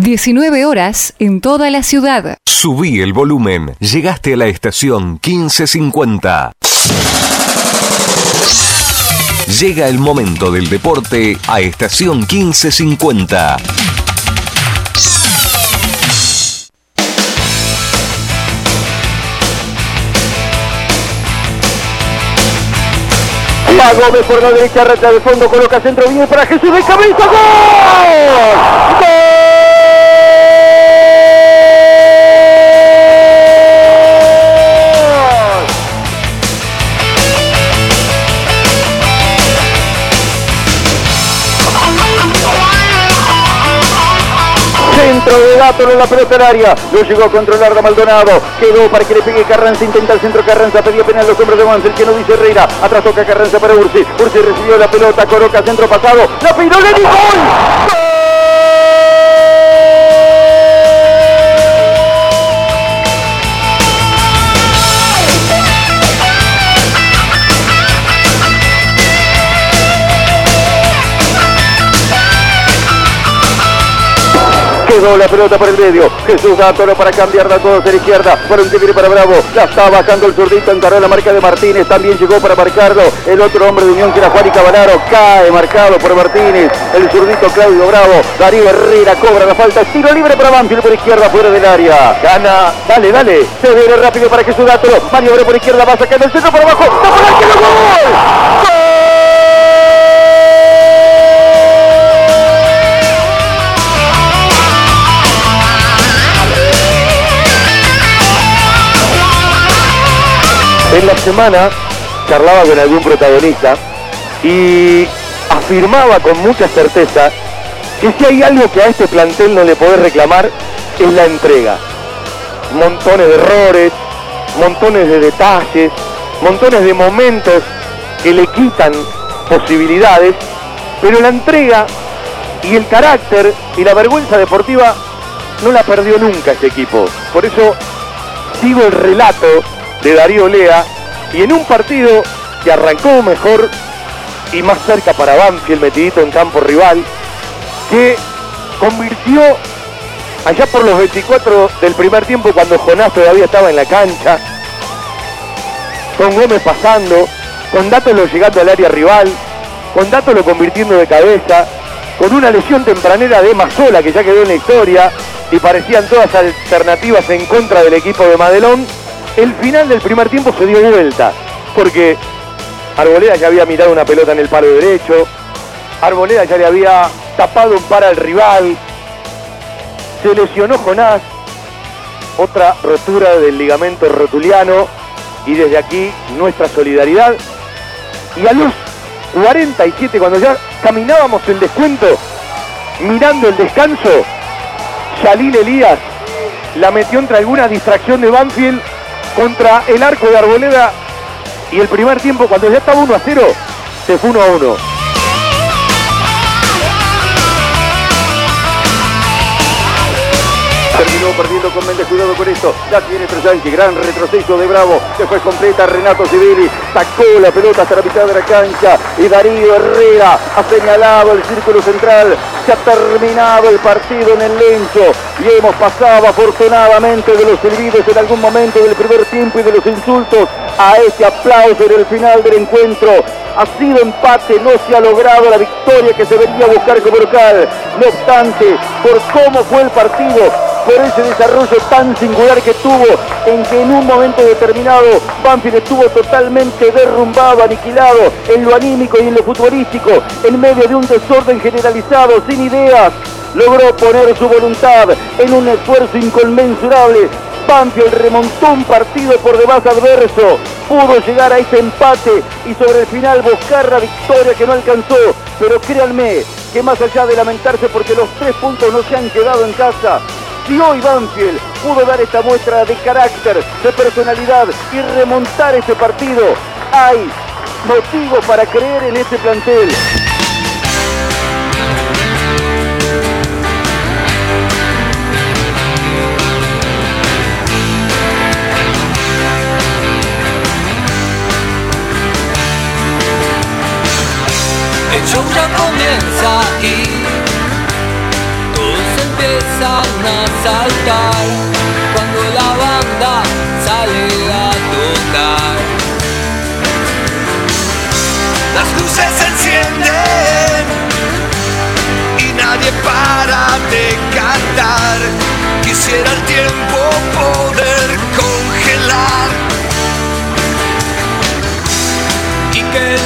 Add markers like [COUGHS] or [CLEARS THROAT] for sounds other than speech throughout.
19 horas en toda la ciudad. Subí el volumen. Llegaste a la estación 1550. Llega el momento del deporte a estación 1550. Va Gómez por la derecha, reta de fondo, coloca centro, viene para Jesús de cabeza, ¡Gol! ¡Gol! Centro de en la pelota del área. Lo llegó a controlar de Maldonado. Quedó para que le pegue Carranza. Intenta el centro Carranza. Pedía penal los hombres de Mansell. Que no dice Herrera. Atrás toca Carranza para Ursi. Ursi recibió la pelota. Coloca centro pasado. La piró. ¡Le gol! Quedó la pelota por el medio. Jesús Gántolo para cambiar de todo hacia la izquierda. Para un para Bravo. La está bajando el zurdito. Encaró la marca de Martínez. También llegó para marcarlo. El otro hombre de Unión que era Juan y Cavalaro. Cae marcado por Martínez. El zurdito Claudio Bravo. Darío Herrera cobra la falta. Tiro libre para Banfield por izquierda fuera del área. Gana. Dale, dale. Se viene rápido para Jesús Gántolo. Maniobra por izquierda. Va sacar el centro abajo. ¡No para el gol! ¡Gol! En la semana charlaba con algún protagonista y afirmaba con mucha certeza que si hay algo que a este plantel no le podés reclamar es la entrega. Montones de errores, montones de detalles, montones de momentos que le quitan posibilidades, pero la entrega y el carácter y la vergüenza deportiva no la perdió nunca este equipo. Por eso sigo el relato de Darío Lea y en un partido que arrancó mejor y más cerca para Banfield, metidito en campo rival, que convirtió allá por los 24 del primer tiempo cuando Jonás todavía estaba en la cancha, con Gómez pasando, con Dátolo llegando al área rival, con Dátolo convirtiendo de cabeza, con una lesión tempranera de Mazola que ya quedó en la historia y parecían todas alternativas en contra del equipo de Madelón el final del primer tiempo se dio vuelta, porque Arboleda ya había mirado una pelota en el palo derecho, Arboleda ya le había tapado un par al rival, se lesionó Jonás, otra rotura del ligamento rotuliano y desde aquí nuestra solidaridad. Y a los 47, cuando ya caminábamos el descuento, mirando el descanso, Yalil Elías la metió entre alguna distracción de Banfield contra el arco de Arboleda y el primer tiempo cuando ya estaba 1 a 0 se fue 1 a 1. Terminó perdiendo con Méndez, cuidado con esto. Ya tiene Tresanqui, gran retroceso de Bravo. Después completa Renato Civili. Sacó la pelota hasta la mitad de la cancha. Y Darío Herrera ha señalado el círculo central. Se ha terminado el partido en el lencho. Y hemos pasado afortunadamente de los silbidos en algún momento del primer tiempo y de los insultos a ese aplauso en el final del encuentro. Ha sido empate, no se ha logrado la victoria que se venía a buscar como local. No obstante, por cómo fue el partido, por ese desarrollo tan singular que tuvo, en que en un momento determinado Banfield estuvo totalmente derrumbado, aniquilado en lo anímico y en lo futbolístico, en medio de un desorden generalizado, sin ideas, logró poner su voluntad en un esfuerzo inconmensurable. Banfield remontó un partido por demás adverso, pudo llegar a ese empate y sobre el final buscar la victoria que no alcanzó. Pero créanme que más allá de lamentarse porque los tres puntos no se han quedado en casa, si hoy Banfield pudo dar esta muestra de carácter, de personalidad y remontar este partido, hay motivo para creer en este plantel. Show ya comienza y todo se empieza empiezan a saltar cuando la banda sale a tocar. Las luces se encienden y nadie para de cantar. Quisiera el tiempo poder congelar y que el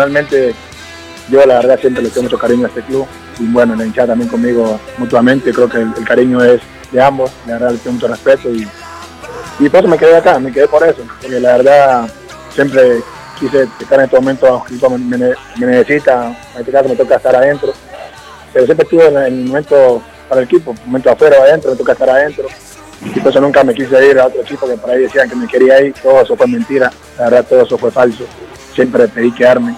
Personalmente, yo la verdad siempre le tengo mucho cariño a este club y bueno, la hinchada también conmigo mutuamente. Creo que el, cariño es de ambos. La verdad le tengo mucho respeto y, y por eso me quedé acá, me quedé por eso. Porque la verdad siempre quise estar en este momento, me, me- necesita, en este caso me toca estar adentro. Pero siempre estuve en el momento para el equipo, momento afuera adentro, me toca estar adentro. Y por eso nunca me quise ir a otro equipo que por ahí decían que me quería ir, todo eso fue mentira, la verdad todo eso fue falso, siempre pedí quedarme.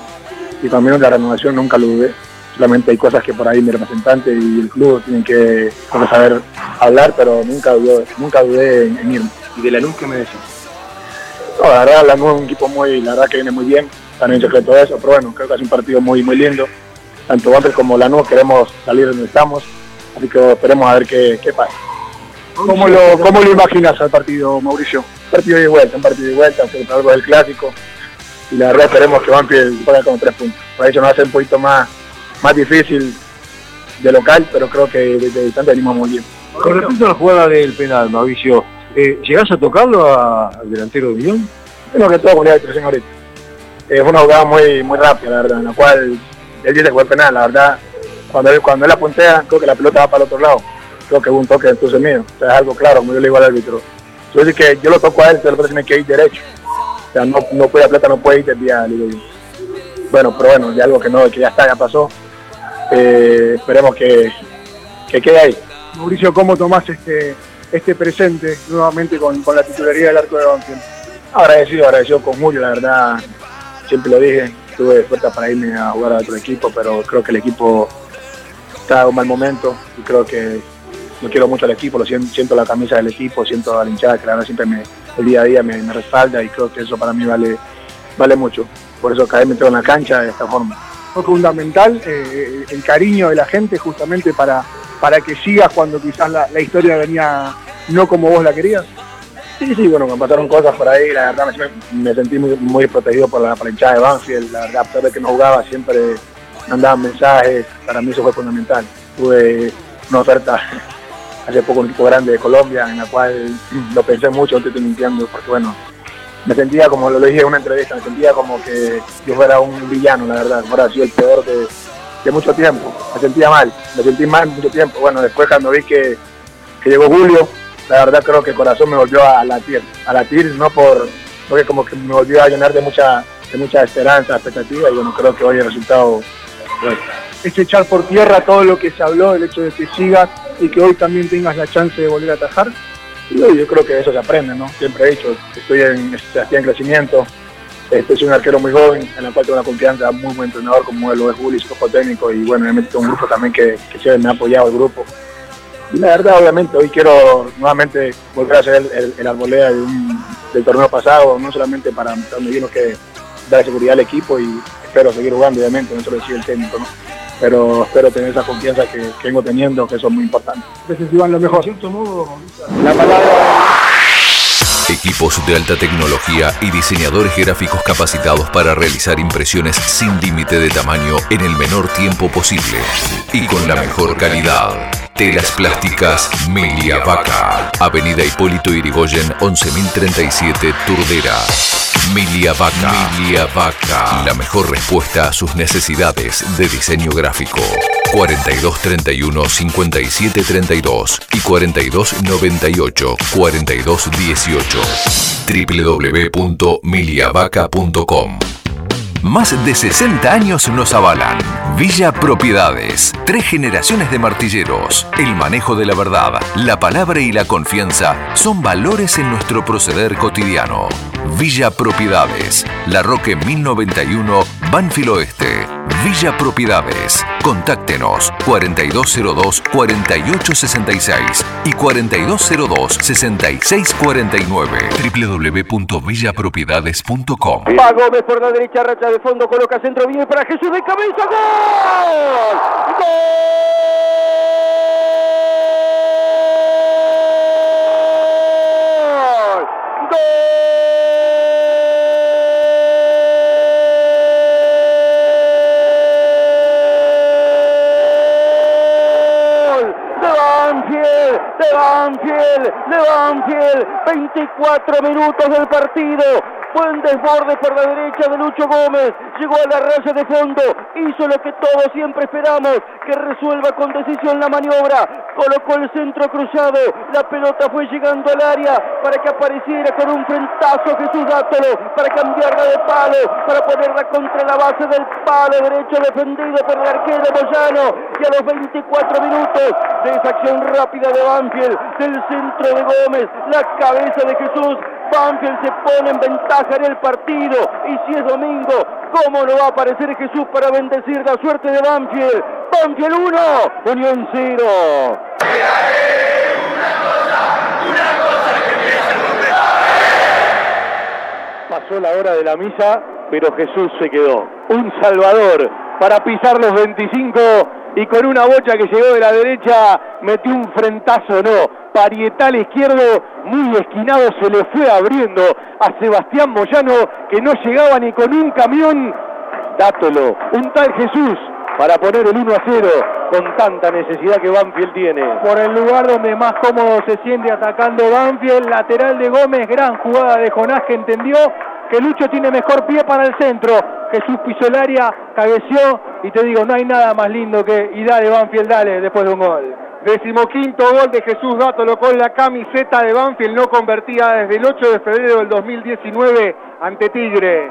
Y también la renovación nunca lo dudé, solamente hay cosas que por ahí mi representante y el club tienen que, saber hablar, pero nunca dudé, nunca dudé en, en irme. ¿Y de la luz qué me decís? No, la verdad, la NU es un equipo muy, la verdad que viene muy bien, están en secreto de eso, pero bueno, creo que es un partido muy, muy lindo. Tanto Banfield como la NU queremos salir donde estamos, así que esperemos a ver qué, qué pasa. ¿Cómo lo, ¿Cómo lo imaginas al partido, Mauricio? partido de vuelta, un partido de vuelta, algo del clásico. Y la verdad esperemos que Banfield juegue con tres puntos. Por eso nos hace un poquito más, más difícil de local, pero creo que desde distante venimos muy bien. Con respecto a la jugada del penal, Mauricio, eh, ¿llegás a tocarlo a- al delantero de Unión? Tengo que todo con la expresión ahorita. Eh, fue una jugada muy, muy rápida, la verdad, en la cual él dice que fue penal, la verdad. Cuando él, cuando él la puntea, creo que la pelota va para el otro lado. Creo que hubo un toque entonces mío. O sea, es algo claro, como yo le digo al árbitro. Yo que yo lo toco a él, pero pelota tiene que ir derecho. O sea, no, no puede, la pelota no puede ir desviada, le digo yo. Bueno, pero bueno, ya algo que no, que ya está, ya pasó. Eh, esperemos que, que quede ahí. Mauricio, ¿cómo tomás este, este presente nuevamente con, con la titularidad del arco de Banfield? Agradecido, agradecido con Julio, la verdad, siempre lo dije, tuve fuerza para irme a jugar a otro equipo, pero creo que el equipo está en un mal momento y creo que yo quiero mucho al equipo, lo siento, siento la camisa del equipo, siento a la hinchada que la verdad siempre me, el día a día me, me respalda y creo que eso para mí vale, vale mucho. Por eso cada vez me tengo en la cancha de esta forma. Fue fundamental eh, el cariño de la gente justamente para, para que sigas cuando quizás la, la historia venía no como vos la querías. Sí, sí, bueno, me pasaron cosas por ahí, la verdad me, me sentí muy, muy protegido por la, por la hinchada de Banfield, la verdad, a pesar que no jugaba, siempre mandaban mensajes, para mí eso fue fundamental. Tuve una oferta hace poco un equipo grande de Colombia, en la cual lo pensé mucho, no te estoy mintiendo, porque bueno, me sentía como lo dije en una entrevista, me sentía como que yo fuera un villano, la verdad, fuera sido el peor de, de mucho tiempo, me sentía mal, me sentí mal mucho tiempo, bueno, después cuando vi que, que llegó Julio, la verdad creo que el corazón me volvió a latir, a latir no por, porque como que me volvió a llenar de mucha, de mucha esperanza, expectativa y bueno, creo que hoy el resultado, Es echar por tierra todo lo que se habló, el hecho de que sigas y que hoy también tengas la chance de volver a atajar. y yo, creo que eso se aprende, ¿no? Siempre he dicho, estoy en, estoy en crecimiento, este, soy un arquero muy joven, en el cual tengo una confianza, muy buen entrenador como lo es Juli, su técnico y bueno, me metido un grupo también que, que me ha apoyado el grupo. Y la verdad, obviamente, hoy quiero nuevamente volver a hacer el, el, arboleda del torneo pasado, no solamente para donde vino que dar seguridad al equipo y espero seguir jugando, obviamente, no solo decir el técnico. Pero espero tener esa confianza que, que vengo teniendo, que eso es muy importante. Entonces, Iván, lo mejor. La palabra equipos de alta tecnología y diseñadores gráficos capacitados para realizar impresiones sin límite de tamaño en el menor tiempo posible y con la mejor calidad. Telas plásticas Milia Vaca. Avenida Hipólito Irigoyen 11037 Turdera. Milia Vaca. Milia Vaca. La mejor respuesta a sus necesidades de diseño gráfico. 4231 5732 y 4298 4218 www.miliavaca.com más de 60 años nos avalan. Villa Propiedades. Tres generaciones de martilleros. El manejo de la verdad, la palabra y la confianza son valores en nuestro proceder cotidiano. Villa Propiedades. La Roque 1091, Banfield Oeste. Villa Propiedades. Contáctenos 4202-4866 y 4202-6649 www.villapropiedades.com Va Gómez por la derecha, racha de fondo, coloca centro, viene para Jesús de cabeza, ¡gol! ¡Gol! ¡Gol! De Banfield, de Banfield, de Banfield, 24 minutos del partido, Buen desborde por la derecha de Lucho Gómez. Llegó a la raya de fondo. Hizo lo que todos siempre esperamos. Que resuelva con decisión la maniobra. Colocó el centro cruzado. La pelota fue llegando al área para que apareciera con un frentazo Jesús Dátolo. Para cambiarla de palo. Para ponerla contra la base del palo derecho defendido por el arquero Moyano. Y a los 24 minutos de esa acción rápida de Banfield. Del centro de Gómez. La cabeza de Jesús. Banfield se pone en ventaja en el partido. Y si es domingo, ¿cómo no va a aparecer Jesús para bendecir la suerte de Banfield? Banfield 1, Unión 0. Pasó la hora de la misa, pero Jesús se quedó. Un salvador para pisar los 25 y con una bocha que llegó de la derecha metió un frentazo, no. Parietal izquierdo, muy esquinado, se le fue abriendo a Sebastián Moyano, que no llegaba ni con un camión. Dátelo, un tal Jesús para poner el 1 a 0 con tanta necesidad que Banfield tiene. Por el lugar donde más cómodo se siente atacando Banfield, lateral de Gómez, gran jugada de Jonás que entendió que Lucho tiene mejor pie para el centro. Jesús pisó el cabeció y te digo, no hay nada más lindo que y dale Banfield, dale, después de un gol. Decimoquinto gol de Jesús Dátolo con la camiseta de Banfield no convertida desde el 8 de febrero del 2019 ante Tigre.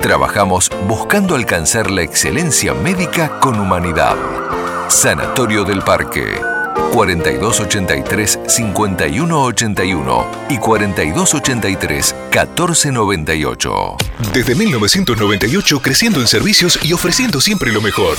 trabajamos buscando alcanzar la excelencia médica con humanidad. Sanatorio del Parque. 4283-5181 y 4283-1498. Desde 1998 creciendo en servicios y ofreciendo siempre lo mejor.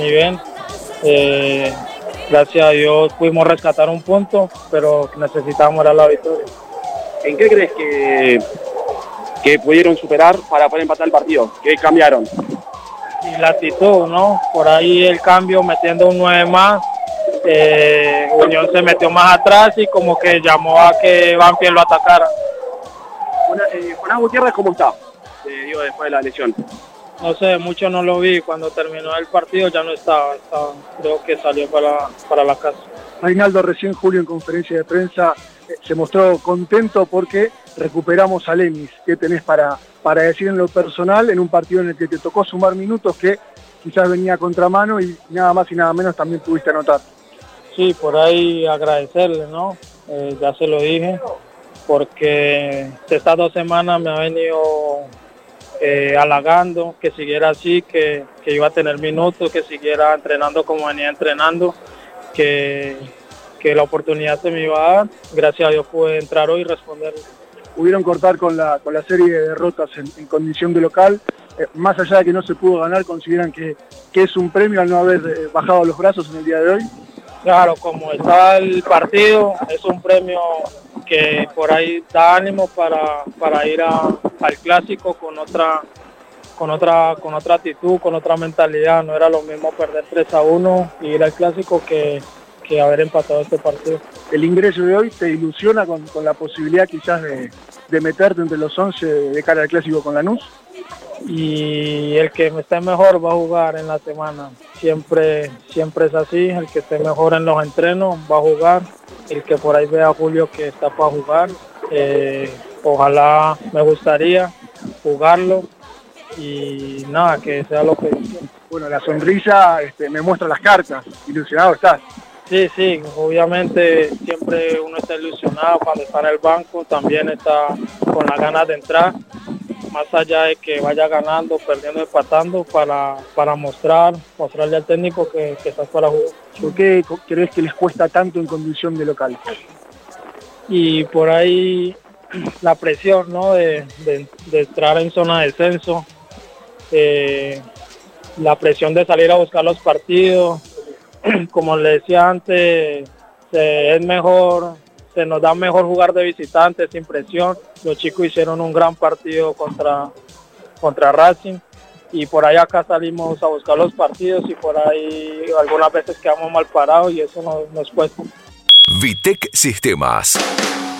Ven. Eh, gracias a Dios pudimos rescatar un punto, pero necesitábamos la victoria. ¿En qué crees que, que pudieron superar para poder empatar el partido? ¿Qué cambiaron? Y la actitud, ¿no? Por ahí el cambio metiendo un 9 más. eh, Unión se metió más atrás y como que llamó a que Banfield lo atacara. Una- eh, Jonás Gutiérrez, ¿cómo está? Eh, digo, después de la lesión. No sé, mucho no lo vi. Cuando terminó el partido ya no estaba. estaba creo que salió para, para la casa. Reinaldo recién Julio en conferencia de prensa eh, se mostró contento porque recuperamos a Lenis. ¿Qué tenés para, para decir en lo personal en un partido en el que te tocó sumar minutos que quizás venía a contramano y nada más y nada menos también pudiste anotar? Sí, por ahí agradecerle, ¿no? Eh, ya se lo dije, porque estas dos semanas me ha venido eh, halagando que siguiera así, que, que iba a tener minutos, que siguiera entrenando como venía entrenando, que, que la oportunidad se me iba a dar. Gracias a Dios pude entrar hoy y responder. Pudieron cortar con la, con la serie de derrotas en, condición de local. Eh, más allá de que no se pudo ganar, consideran que, que es un premio al no haber eh, bajado los brazos en el día de hoy. Claro, como está el partido, es un premio que por ahí da ánimo para, para ir al clásico con otra con otra con otra actitud, con otra mentalidad. No era lo mismo perder 3 a 1 y ir al clásico que, que haber empatado este partido. El ingreso de hoy te ilusiona con, con la posibilidad quizás de, de meterte entre los 11 de cara al clásico con Lanús. Y el que esté mejor va a jugar en la semana. Siempre, siempre es así, el que esté mejor en los entrenos va a jugar, el que por ahí vea a Julio que está para jugar, eh, ojalá me gustaría jugarlo y nada, que sea lo que. Bueno, la sonrisa este, me muestra las cartas, ilusionado estás. Sí, sí, obviamente siempre uno está ilusionado cuando está en el banco, también está con las ganas de entrar, más allá de que vaya ganando, perdiendo, empatando, para, para mostrar, mostrarle al técnico que, que estás para jugar. ¿Por qué crees que les cuesta tanto en condición de local? Y por ahí la presión ¿no? de, de- de entrar en zona de descenso, eh, la presión de salir a buscar los partidos, [CLEARS THROAT] como le decía antes, se- es mejor, se nos da mejor jugar de visitante sin presión. Los chicos hicieron un gran partido contra, contra Racing y por ahí acá salimos a buscar los partidos y por ahí algunas veces quedamos mal parados y eso nos, nos cuesta. Vitec Sistemas.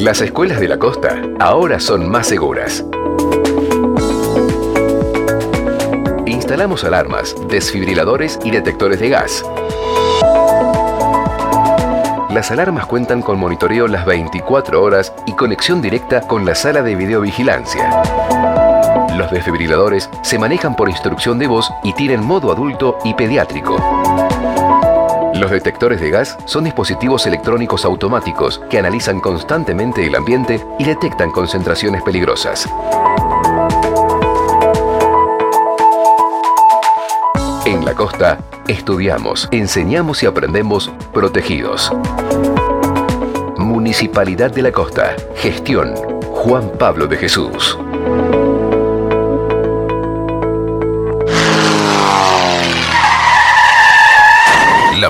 Las escuelas de la costa ahora son más seguras. Instalamos alarmas, desfibriladores y detectores de gas. Las alarmas cuentan con monitoreo las 24 horas y conexión directa con la sala de videovigilancia. Los desfibriladores se manejan por instrucción de voz y tienen modo adulto y pediátrico. Los detectores de gas son dispositivos electrónicos automáticos que analizan constantemente el ambiente y detectan concentraciones peligrosas. En la costa, estudiamos, enseñamos y aprendemos protegidos. Municipalidad de la Costa. Gestión. Juan Pablo de Jesús.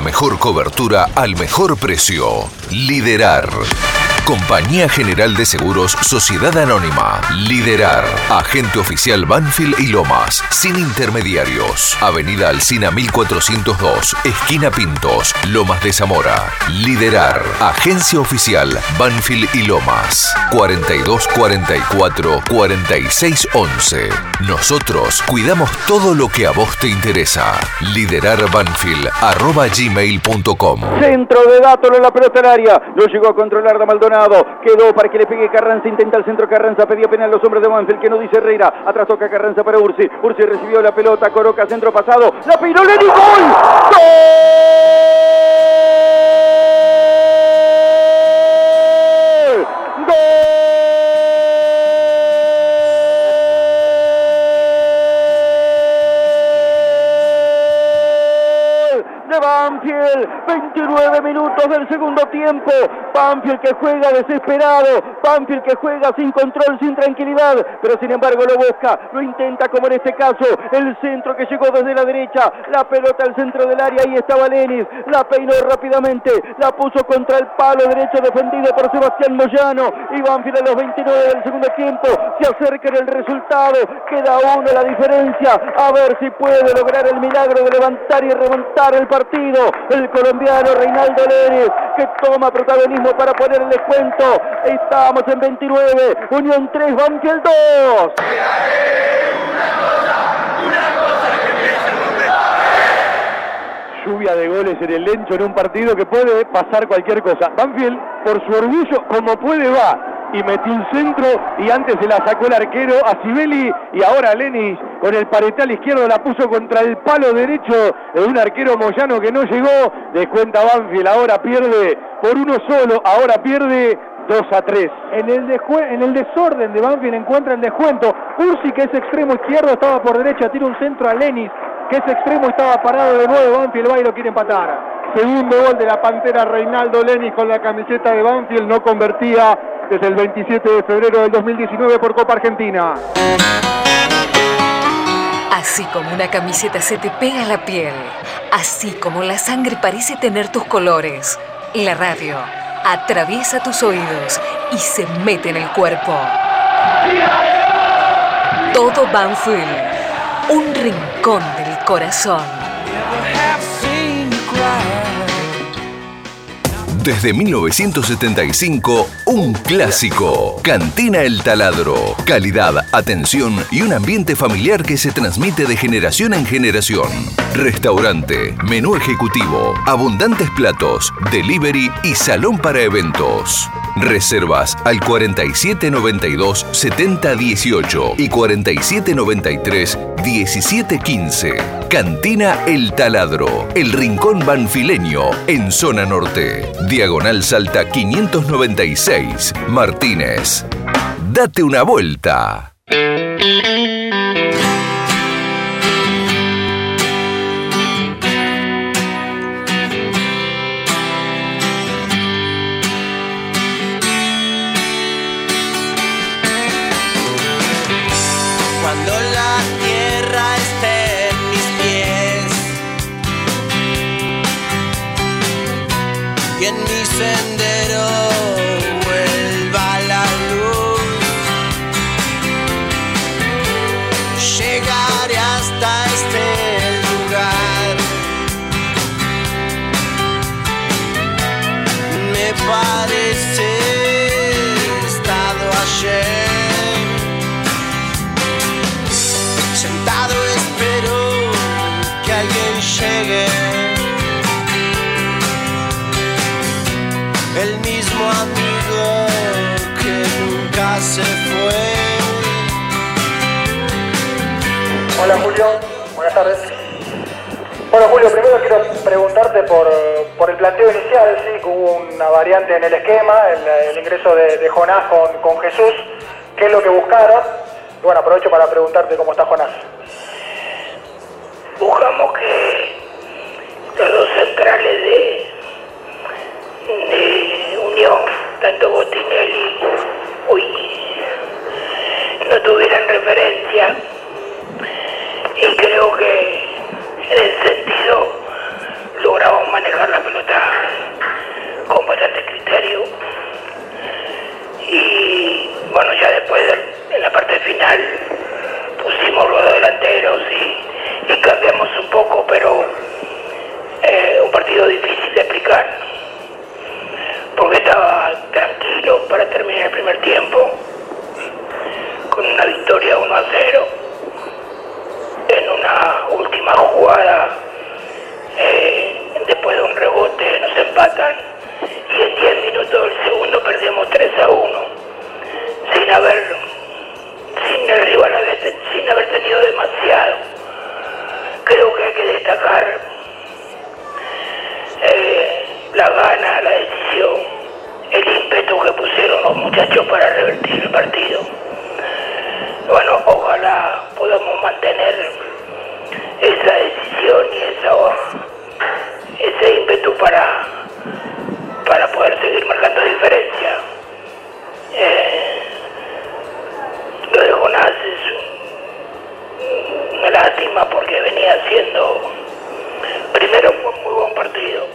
Mejor cobertura al mejor precio. Liderar. Compañía General de Seguros Sociedad Anónima. Liderar. Agente oficial Banfield y Lomas. Sin intermediarios. Avenida Alcina 1402. Esquina Pintos. Lomas de Zamora. Liderar. Agencia oficial Banfield y Lomas. 4244 4611. Nosotros cuidamos todo lo que a vos te interesa. Liderarbanfield.gmail.com Centro de datos en la pelota en área. Lo llegó a controlar de Maldonado. Quedó para que le pegue Carranza. Intenta el centro Carranza. Pedía penal los hombres de Banfield. Que no dice Herrera. Atrás toca Carranza para Ursi. Ursi recibió la pelota. Coroca centro pasado. La peinó Lenny. ¡Gol! ¡Gol! de Banfield. 29 minutos del segundo tiempo. Banfield que juega desesperado. Banfield que juega sin control, sin tranquilidad. Pero sin embargo lo busca, lo intenta como en este caso. El centro que llegó desde la derecha. La pelota al centro del área. Ahí estaba Lenis. La peinó rápidamente. La puso contra el palo derecho defendido por Sebastián Moyano. Y Banfield a los 29 del segundo tiempo. Se acerca en el resultado. Queda uno la diferencia. A ver si puede lograr el milagro de levantar y remontar el partido. El colombiano Reinaldo Lenis que toma protagonismo para poner el descuento. Estamos en 29. Unión 3, Banfield 2. lluvia de goles en el Lencho en un partido que puede pasar cualquier cosa. Banfield, por su orgullo, como puede va y metió un centro y antes se la sacó el arquero a Sibeli y ahora Lenis con el paretal izquierdo la puso contra el palo derecho de un arquero Moyano que no llegó. Descuenta Banfield, ahora pierde por uno solo, ahora pierde 2 a 3. En el, desorden de Banfield encuentra el descuento. Ursi, que es extremo izquierdo, estaba por derecha, tira un centro a Lenis, que es extremo, estaba parado de nuevo. Banfield va y lo quiere empatar. Segundo gol de la Pantera Reinaldo Lenis con la camiseta de Banfield, no convertía desde el 27 de febrero del 2019 por Copa Argentina. Así como una camiseta se te pega a la piel, así como la sangre parece tener tus colores, la radio atraviesa tus oídos y se mete en el cuerpo. Todo Banfield, un rincón del corazón. Desde 1975, un clásico. Cantina El Taladro. Calidad, atención y un ambiente familiar que se transmite de generación en generación. Restaurante, menú ejecutivo, abundantes platos, delivery y salón para eventos. Reservas al 4792 7018 y 4793 1715. Cantina El Taladro, el rincón banfileño en zona norte. Diagonal Salta 596, Martínez. Date una vuelta. Mismo amigo que nunca se fue. Hola Julio, buenas tardes. Bueno Julio, primero quiero preguntarte por, por el planteo inicial, sí, que hubo una variante en el esquema, el, el ingreso de, de Jonás con, con Jesús, ¿qué es lo que buscaron? Y bueno, aprovecho para preguntarte cómo está Jonás. buscamos que los dos centrales de, de tanto Botinelli, uy, no tuvieran referencia. Y creo que en ese sentido logramos manejar la pelota con bastante criterio. Y bueno, ya después en la parte final pusimos los delanteros y, cambiamos un poco, pero eh, un partido difícil de explicar porque estaba tranquilo para terminar el primer tiempo, con una victoria 1 a 0, en una última jugada, eh, después de un rebote nos empatan. Y en 10 minutos del segundo perdemos 3 a 1, sin haber, sin el rival sin haber tenido demasiado. Creo que hay que destacar eh, la gana, la decisión, el ímpetu que pusieron los muchachos para revertir el partido. Bueno, ojalá podamos mantener esa decisión y ese ímpetu para, para poder seguir marcando diferencia. Eh, lo de Jonás es una lástima porque venía haciendo primero un muy buen partido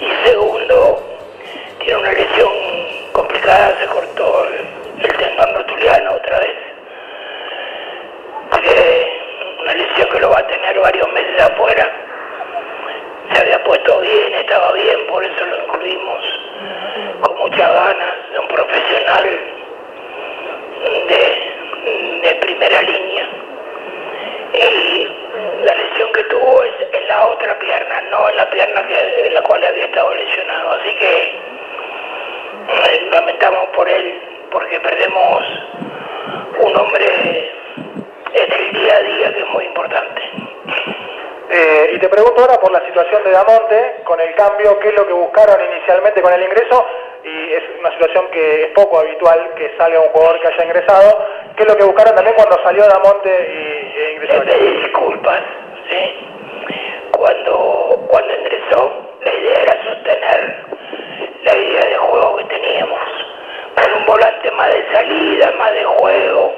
y segundo tiene una lesión complicada se cortó el, el tendón rotuliano otra vez. Una lesión que lo va a tener varios meses afuera. Se había puesto bien estaba bien por eso lo incluimos con muchas ganas de un profesional de, de primera línea. Y la lesión que tuvo es en la otra pierna, no en la pierna que, en la cual había estado lesionado. Así que eh, lamentamos por él, porque perdemos un hombre en el día a día que es muy importante. Eh, y te pregunto ahora por la situación de Damonte, con el cambio, qué es lo que buscaron inicialmente con el ingreso, y es una situación que es poco habitual que salga un jugador que haya ingresado, qué es lo que buscaron también cuando salió Damonte y, e ingresó. Le pedí disculpas, ¿sí? Cuando, cuando ingresó, la idea era sostener la idea de juego que teníamos, con un volante más de salida, más de juego.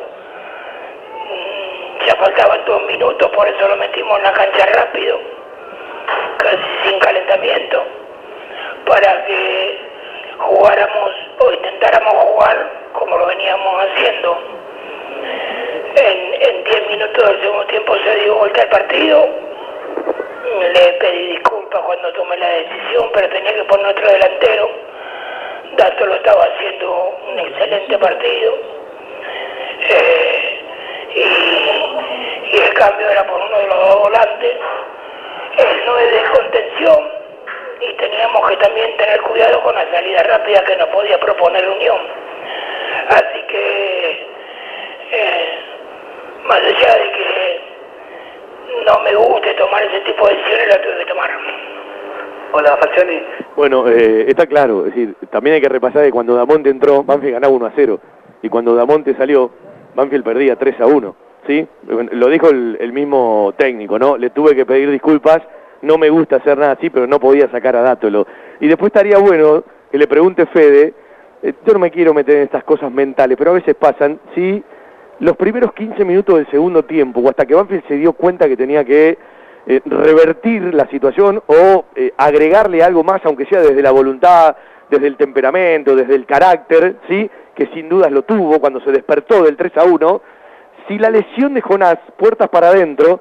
Mm, Ya faltaban dos minutos, por eso lo metimos en la cancha rápido, casi sin calentamiento, para que jugáramos o intentáramos jugar como lo veníamos haciendo. En, en 10 minutos del segundo tiempo se dio vuelta el partido. Le pedí disculpas cuando tomé la decisión, pero tenía que poner otro delantero. Dato lo estaba haciendo un excelente partido. Eh, y el cambio era por uno de los dos volantes. No es de contención y teníamos que también tener cuidado con la salida rápida que nos podía proponer Unión. Así que, eh, más allá de que no me guste tomar ese tipo de decisiones, la tuve que tomar. Hola, Falcioni. Bueno, eh, está claro, es decir, también hay que repasar que cuando Damonte entró, Banfield ganaba 1 a 0, y cuando Damonte salió, Banfield perdía 3 a 1, ¿sí? Lo dijo el, el mismo técnico, ¿no? Le tuve que pedir disculpas, no me gusta hacer nada así, pero no podía sacar a Dátolo. Y después estaría bueno que le pregunte Fede, eh, yo no me quiero meter en estas cosas mentales, pero a veces pasan, si los primeros 15 minutos del segundo tiempo, o hasta que Banfield se dio cuenta que tenía que eh, revertir la situación o eh, agregarle algo más, aunque sea desde la voluntad, desde el temperamento, desde el carácter, ¿sí? que sin dudas lo tuvo cuando se despertó del 3 a 1, si la lesión de Jonás, puertas para adentro,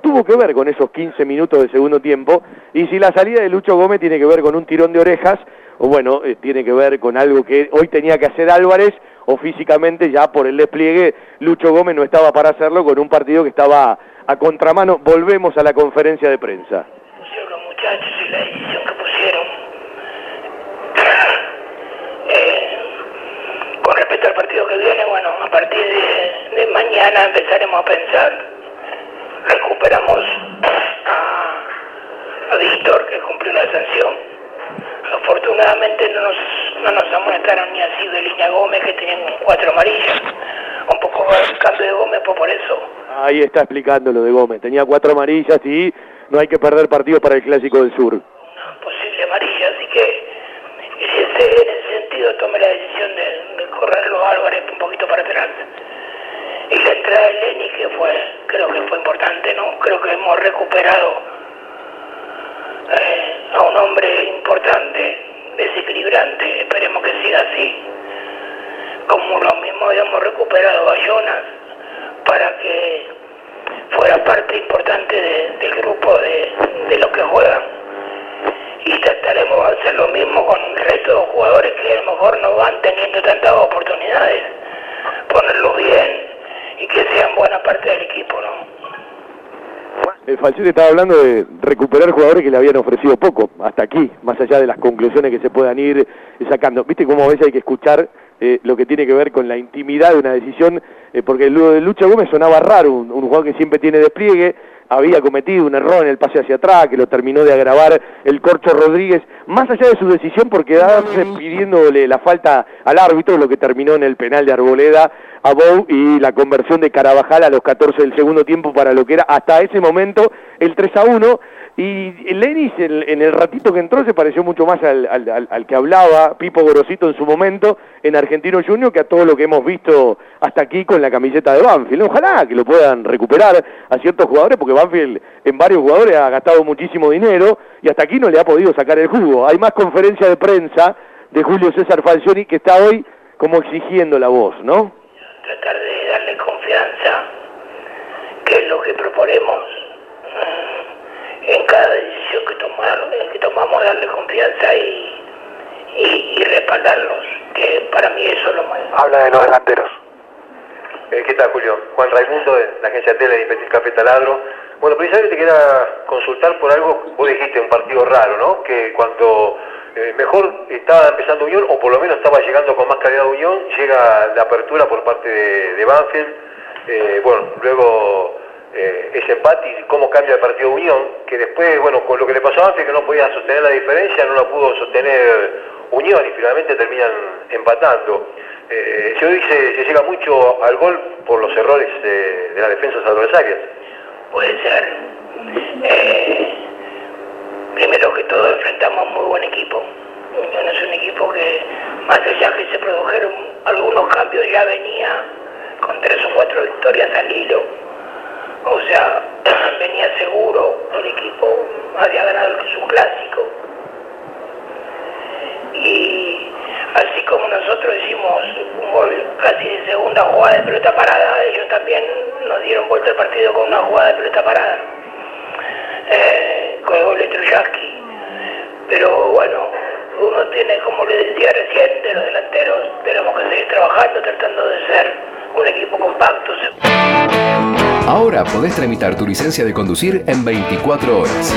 tuvo que ver con esos 15 minutos del segundo tiempo, y si la salida de Lucho Gómez tiene que ver con un tirón de orejas, o bueno, eh, tiene que ver con algo que hoy tenía que hacer Álvarez, o físicamente ya por el despliegue Lucho Gómez no estaba para hacerlo con un partido que estaba a contramano. Volvemos a la conferencia de prensa. [COUGHS] Eh, con respecto al que viene, bueno, a partir de, de mañana empezaremos a pensar. Recuperamos a, a Víctor, que cumplió la sanción. Afortunadamente no nos, no nos amonestaron ni a Silvio Línea Gómez, que tenían cuatro amarillas. Un poco el cambio de Gómez fue por eso. Ahí está explicando lo de Gómez. Tenía cuatro amarillas y no hay que perder partidos para el Clásico del Sur. posible amarilla, así que en ese sentido tomé la decisión de, de correrlo a Álvarez un poquito para atrás. Y la entrada de Lenny, que fue, creo que fue importante, ¿no? Creo que hemos recuperado eh, a un hombre importante, desequilibrante, esperemos que siga así. Como lo mismo habíamos recuperado a Jonas, para que fuera parte importante de- del grupo de, de los que juegan. De hacer lo mismo con el resto de jugadores que a lo mejor no van teniendo tantas oportunidades, ponerlos bien y que sean buena parte del equipo, ¿no? El Falcione estaba hablando de recuperar jugadores que le habían ofrecido poco, hasta aquí, más allá de las conclusiones que se puedan ir sacando. ¿Viste cómo a veces hay que escuchar eh, lo que tiene que ver con la intimidad de una decisión? Eh, porque lo de Lucha Gómez sonaba raro, un jugador que siempre tiene despliegue, había cometido un error en el pase hacia atrás, que lo terminó de agravar el Corcho Rodríguez, más allá de su decisión por quedarse pidiéndole la falta al árbitro, lo que terminó en el penal de Arboleda a Bou y la conversión de Carabajal a los 14 del segundo tiempo para lo que era hasta ese momento el 3 a 1. Y Lenis en, el ratito que entró se pareció mucho más al, al- que hablaba Pipo Gorosito en su momento en Argentino Junior que a todo lo que hemos visto hasta aquí con la camiseta de Banfield. Ojalá que lo puedan recuperar a ciertos jugadores porque Banfield en varios jugadores ha gastado muchísimo dinero y hasta aquí no le ha podido sacar el jugo. Hay más conferencia de prensa de Julio César Falcioni que está hoy como exigiendo la voz, ¿no? tratar de darle confianza, que es lo que proponemos en cada decisión que, tomar, que tomamos, darle confianza y, y, y respaldarlos, que para mí eso es lo más Habla de los delanteros. Eh, ¿Qué tal, Julio? Juan Raimundo, de la agencia Tele de Petit Café Taladro. Bueno, precisamente te quería consultar por algo, vos dijiste un partido raro, ¿no? Que cuando eh, mejor estaba empezando Unión, o por lo menos estaba llegando con más calidad Unión, llega la apertura por parte de, de Banfield. Eh, bueno, luego eh, ese empate y cómo cambia el partido Unión, que después, bueno, con lo que le pasó a Banfield, que no podía sostener la diferencia, no la pudo sostener Unión y finalmente terminan empatando. Eh, se hoy se, se llega mucho al gol por los errores eh, de las defensas adversarias. puede ser. Eh, primero que todo enfrentamos muy buen equipo. Unión es un equipo que, más allá que se produjeron algunos cambios, ya venía con tres o cuatro victorias al hilo. O sea, [CLEARS THROAT] venía seguro el equipo, había ganado el su clásico. Y así como nosotros hicimos un gol casi de segunda jugada de pelota parada, ellos también nos dieron vuelta al partido con una jugada de pelota parada, eh, con el gol de Trujaski. Pero bueno, uno tiene, como le decía recién, de los delanteros, tenemos que seguir trabajando, tratando de ser un equipo compacto. Ahora podés tramitar tu licencia de conducir en 24 horas.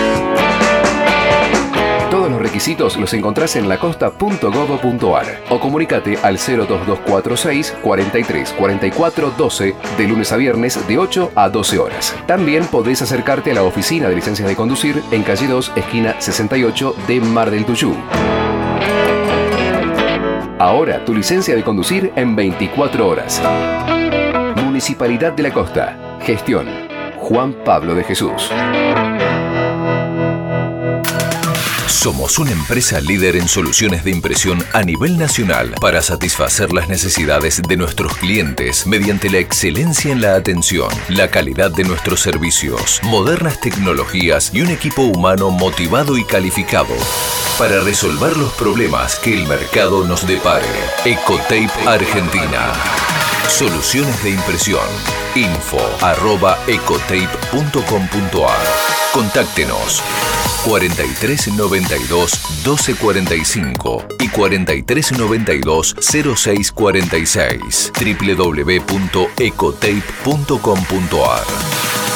Todos los requisitos los encontrás en lacosta.gov.ar o comunicate al 02246 43 44 12 de lunes a viernes de 8 a 12 horas. También podés acercarte a la oficina de licencias de conducir en calle 2, esquina 68 de Mar del Tuyú. Ahora tu licencia de conducir en 24 horas. Municipalidad de la Costa. Gestión. Juan Pablo de Jesús. Somos una empresa líder en soluciones de impresión a nivel nacional para satisfacer las necesidades de nuestros clientes mediante la excelencia en la atención, la calidad de nuestros servicios, modernas tecnologías y un equipo humano motivado y calificado para resolver los problemas que el mercado nos depare. Ecotape Argentina. Soluciones de impresión. Info arroba ecotape.com.ar. Contáctenos 4392 1245 y 4392 0646 www.ecotape.com.ar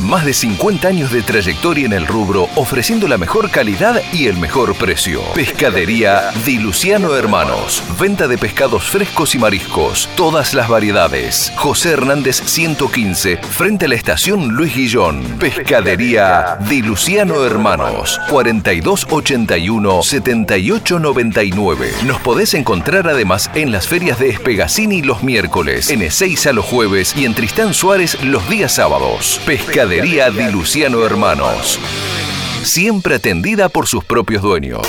más de 50 años de trayectoria en el rubro, ofreciendo la mejor calidad y el mejor precio. Pescadería Di Luciano Hermanos. Venta de pescados frescos y mariscos. Todas las variedades. José Hernández 115, frente a la estación Luis Guillón. Pescadería Di Luciano Hermanos. 4281-7899. Nos podés encontrar además en las ferias de Espegacini los miércoles, en Ezeiza los jueves y en Tristán Suárez los días sábados. Pescadería Di Luciano Hermanos. Siempre atendida por sus propios dueños.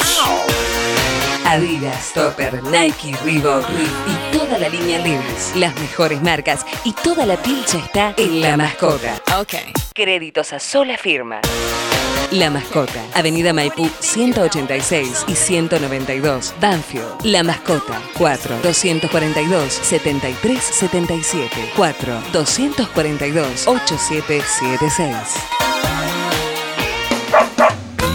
Adidas, Topper, Nike, Reebok, y toda la línea Levi's. Las mejores marcas y toda la pilcha está en la mascota. Ok. Créditos a sola firma. La Mascota, Avenida Maipú 186 y 192, Banfield. La Mascota, 4 242 7377 4 242 8776.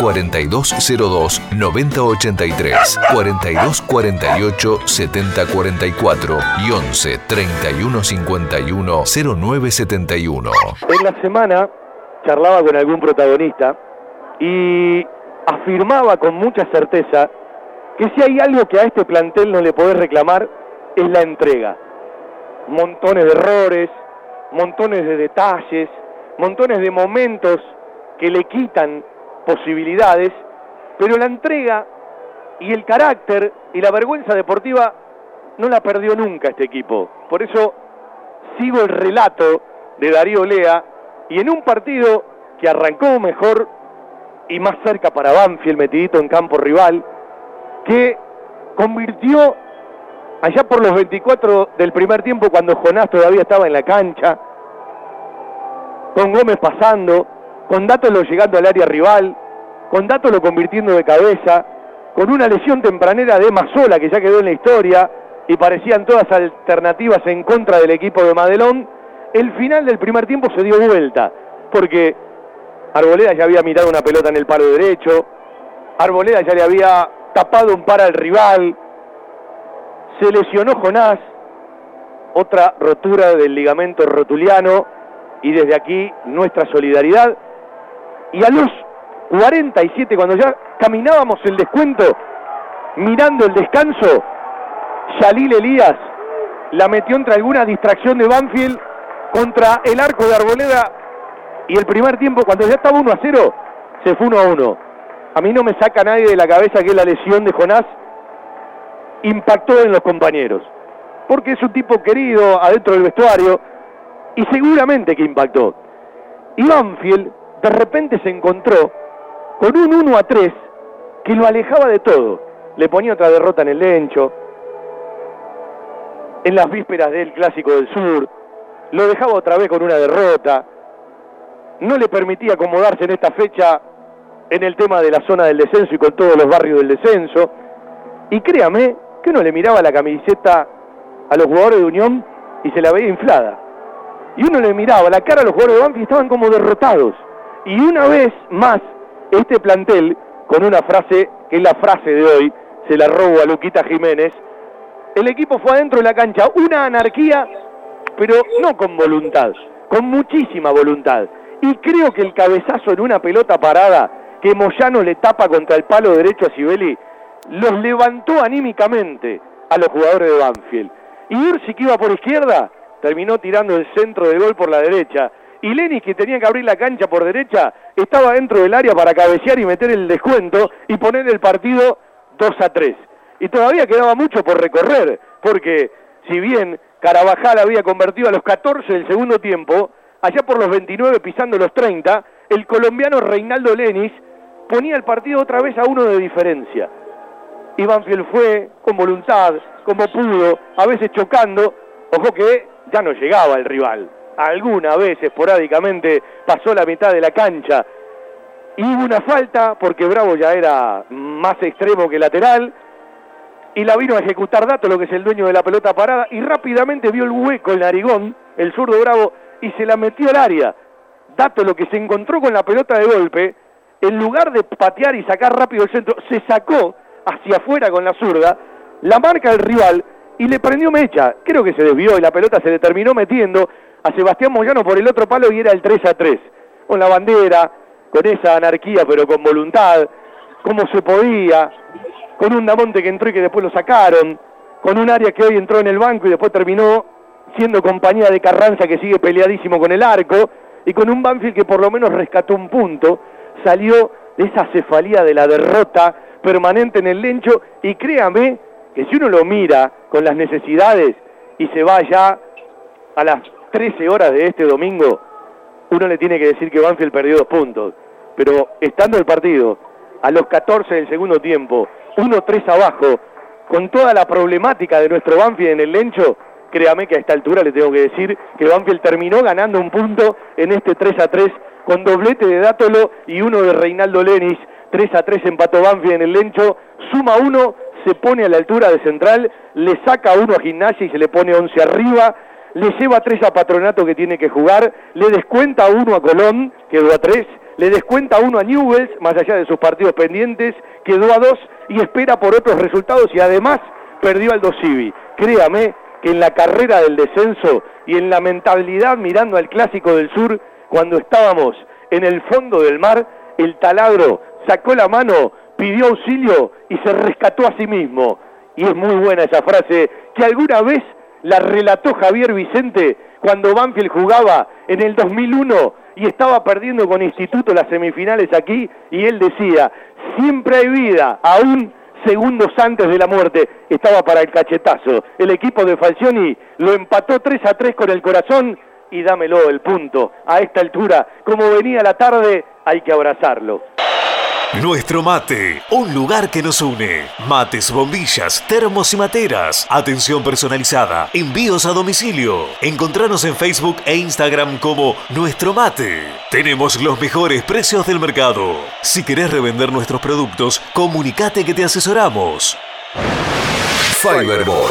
4202 9083, 4248 7044 y 11 3151 0971. En la semana charlaba con algún protagonista y afirmaba con mucha certeza que si hay algo que a este plantel no le podés reclamar es la entrega. Montones de errores, montones de detalles, montones de momentos que le quitan posibilidades, pero la entrega y el carácter y la vergüenza deportiva no la perdió nunca este equipo. Por eso sigo el relato de Darío Lea y en un partido que arrancó mejor y más cerca para Banfield, metidito en campo rival, que convirtió allá por los 24 del primer tiempo cuando Jonás todavía estaba en la cancha, con Gómez pasando, con Dátolo llegando al área rival, con Dátolo convirtiendo de cabeza, con una lesión tempranera de Mazola que ya quedó en la historia y parecían todas alternativas en contra del equipo de Madelón, el final del primer tiempo se dio vuelta, porque Arboleda ya había mirado una pelota en el palo derecho, Arboleda ya le había tapado un par al rival, se lesionó Jonás, otra rotura del ligamento rotuliano, y desde aquí nuestra solidaridad. Y a los 47, cuando ya caminábamos el descuento, mirando el descanso, Yalil Elías la metió entre alguna distracción de Banfield contra el arco de Arboleda y el primer tiempo, cuando ya estaba 1 a 0, se fue 1 a 1. A mí no me saca nadie de la cabeza que la lesión de Jonás impactó en los compañeros, porque es un tipo querido adentro del vestuario y seguramente que impactó. Y Banfield de repente se encontró con un 1 a 3 que lo alejaba de todo. Le ponía otra derrota en el Lencho, en las vísperas del Clásico del Sur, lo dejaba otra vez con una derrota, no le permitía acomodarse en esta fecha en el tema de la zona del descenso y con todos los barrios del descenso. Y créame que uno le miraba la camiseta a los jugadores de Unión y se la veía inflada. Y uno le miraba la cara a los jugadores de Banfield y estaban como derrotados. Y una vez más, este plantel, con una frase que es la frase de hoy, se la robo a Luquita Jiménez, el equipo fue adentro de la cancha, una anarquía, pero no con voluntad, con muchísima voluntad. Y creo que el cabezazo en una pelota parada que Moyano le tapa contra el palo derecho a Sibeli, los levantó anímicamente a los jugadores de Banfield. Y Ursi que iba por izquierda, terminó tirando el centro de gol por la derecha. Y Lenis, que tenía que abrir la cancha por derecha, estaba dentro del área para cabecear y meter el descuento y poner el partido 2 a 3. Y todavía quedaba mucho por recorrer, porque si bien Carabajal había convertido a los 14 del segundo tiempo, allá por los 29 pisando los 30, el colombiano Reinaldo Lenis ponía el partido otra vez a uno de diferencia. Y Banfield fue con voluntad, como pudo, a veces chocando, ojo que ya no llegaba el rival. Alguna vez esporádicamente pasó la mitad de la cancha y hubo una falta porque Bravo ya era más extremo que lateral y la vino a ejecutar Dato, lo que es el dueño de la pelota parada, y rápidamente vio el hueco el narigón, el zurdo Bravo, y se la metió al área. Dato lo que se encontró con la pelota de golpe, en lugar de patear y sacar rápido el centro, se sacó hacia afuera con la zurda, la marca del rival y le prendió mecha. Creo que se desvió y la pelota se le terminó metiendo a Sebastián Moyano por el otro palo y era el 3 a 3. Con la bandera, con esa anarquía pero con voluntad, como se podía, con un Damonte que entró y que después lo sacaron, con un área que hoy entró en el banco y después terminó siendo compañía de Carranza que sigue peleadísimo con el arco, y con un Banfield que por lo menos rescató un punto, salió de esa cefalía de la derrota permanente en el lencho y créame que si uno lo mira con las necesidades y se va ya a las 13 horas de este domingo, uno le tiene que decir que Banfield perdió dos puntos. Pero estando el partido a los 14 del segundo tiempo, 1-3 abajo, con toda la problemática de nuestro Banfield en el Lencho, créame que a esta altura le tengo que decir que Banfield terminó ganando un punto en este 3 a 3 con doblete de Dátolo y uno de Reinaldo Lenis. 3 a 3 empató Banfield en el Lencho, suma uno, se pone a la altura de Central, le saca uno a Gimnasia y se le pone 11 arriba, le lleva 3 a Patronato que tiene que jugar, le descuenta uno a Colón, quedó a 3, le descuenta uno a Newells, más allá de sus partidos pendientes, quedó a 2 y espera por otros resultados y además perdió al Dosivi. Créame que en la carrera del descenso y en la mentalidad mirando al Clásico del Sur, cuando estábamos en el fondo del mar, el taladro sacó la mano, pidió auxilio y se rescató a sí mismo. Y es muy buena esa frase que alguna vez la relató Javier Vicente cuando Banfield jugaba en el 2001 y estaba perdiendo con Instituto las semifinales aquí y él decía, siempre hay vida, aún segundos antes de la muerte, estaba para el cachetazo. El equipo de Falcioni lo empató 3 a 3 con el corazón y dámelo el punto. A esta altura, como venía la tarde, hay que abrazarlo. Nuestro mate, un lugar que nos une. Mates, bombillas, termos y materas. Atención personalizada. Envíos a domicilio. Encontranos en Facebook e Instagram como Nuestro Mate. Tenemos los mejores precios del mercado. Si querés revender nuestros productos, comunicate que te asesoramos. Fiberball.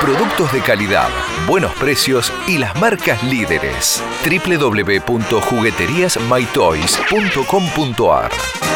Productos de calidad, buenos precios y las marcas líderes. www.jugueteriasmytoys.com.ar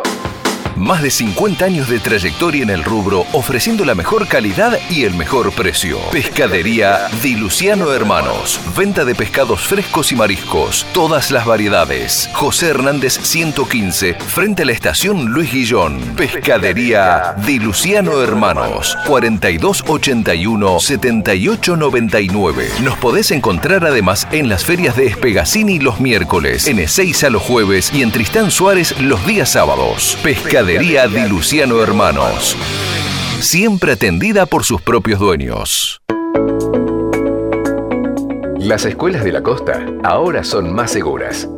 Más de 50 años de trayectoria en el rubro, ofreciendo la mejor calidad y el mejor precio. Pescadería Di Luciano Hermanos. Venta de pescados frescos y mariscos. Todas las variedades. José Hernández 115, frente a la estación Luis Guillón. Pescadería Di Luciano Hermanos. 4281-7899. Nos podés encontrar además en las ferias de Espegacini los miércoles, en Ezeiza los jueves y en Tristán Suárez los días sábados. Pescadería Di Luciano Hermanos. siempre atendida por sus propios dueños. Las escuelas de la costa ahora son más seguras.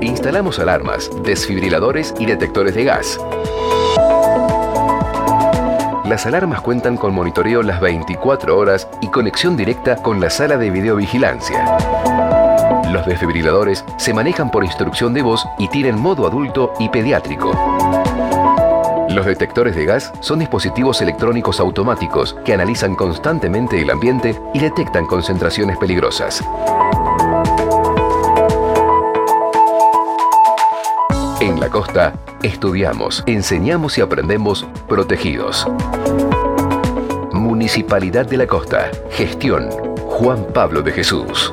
Instalamos alarmas, desfibriladores y detectores de gas. Las alarmas cuentan con monitoreo las 24 horas y conexión directa con la sala de videovigilancia. Los desfibriladores se manejan por instrucción de voz y tienen modo adulto y pediátrico. Los detectores de gas son dispositivos electrónicos automáticos que analizan constantemente el ambiente y detectan concentraciones peligrosas. En la costa, estudiamos, enseñamos y aprendemos protegidos. Municipalidad de la Costa. Gestión. Juan Pablo de Jesús.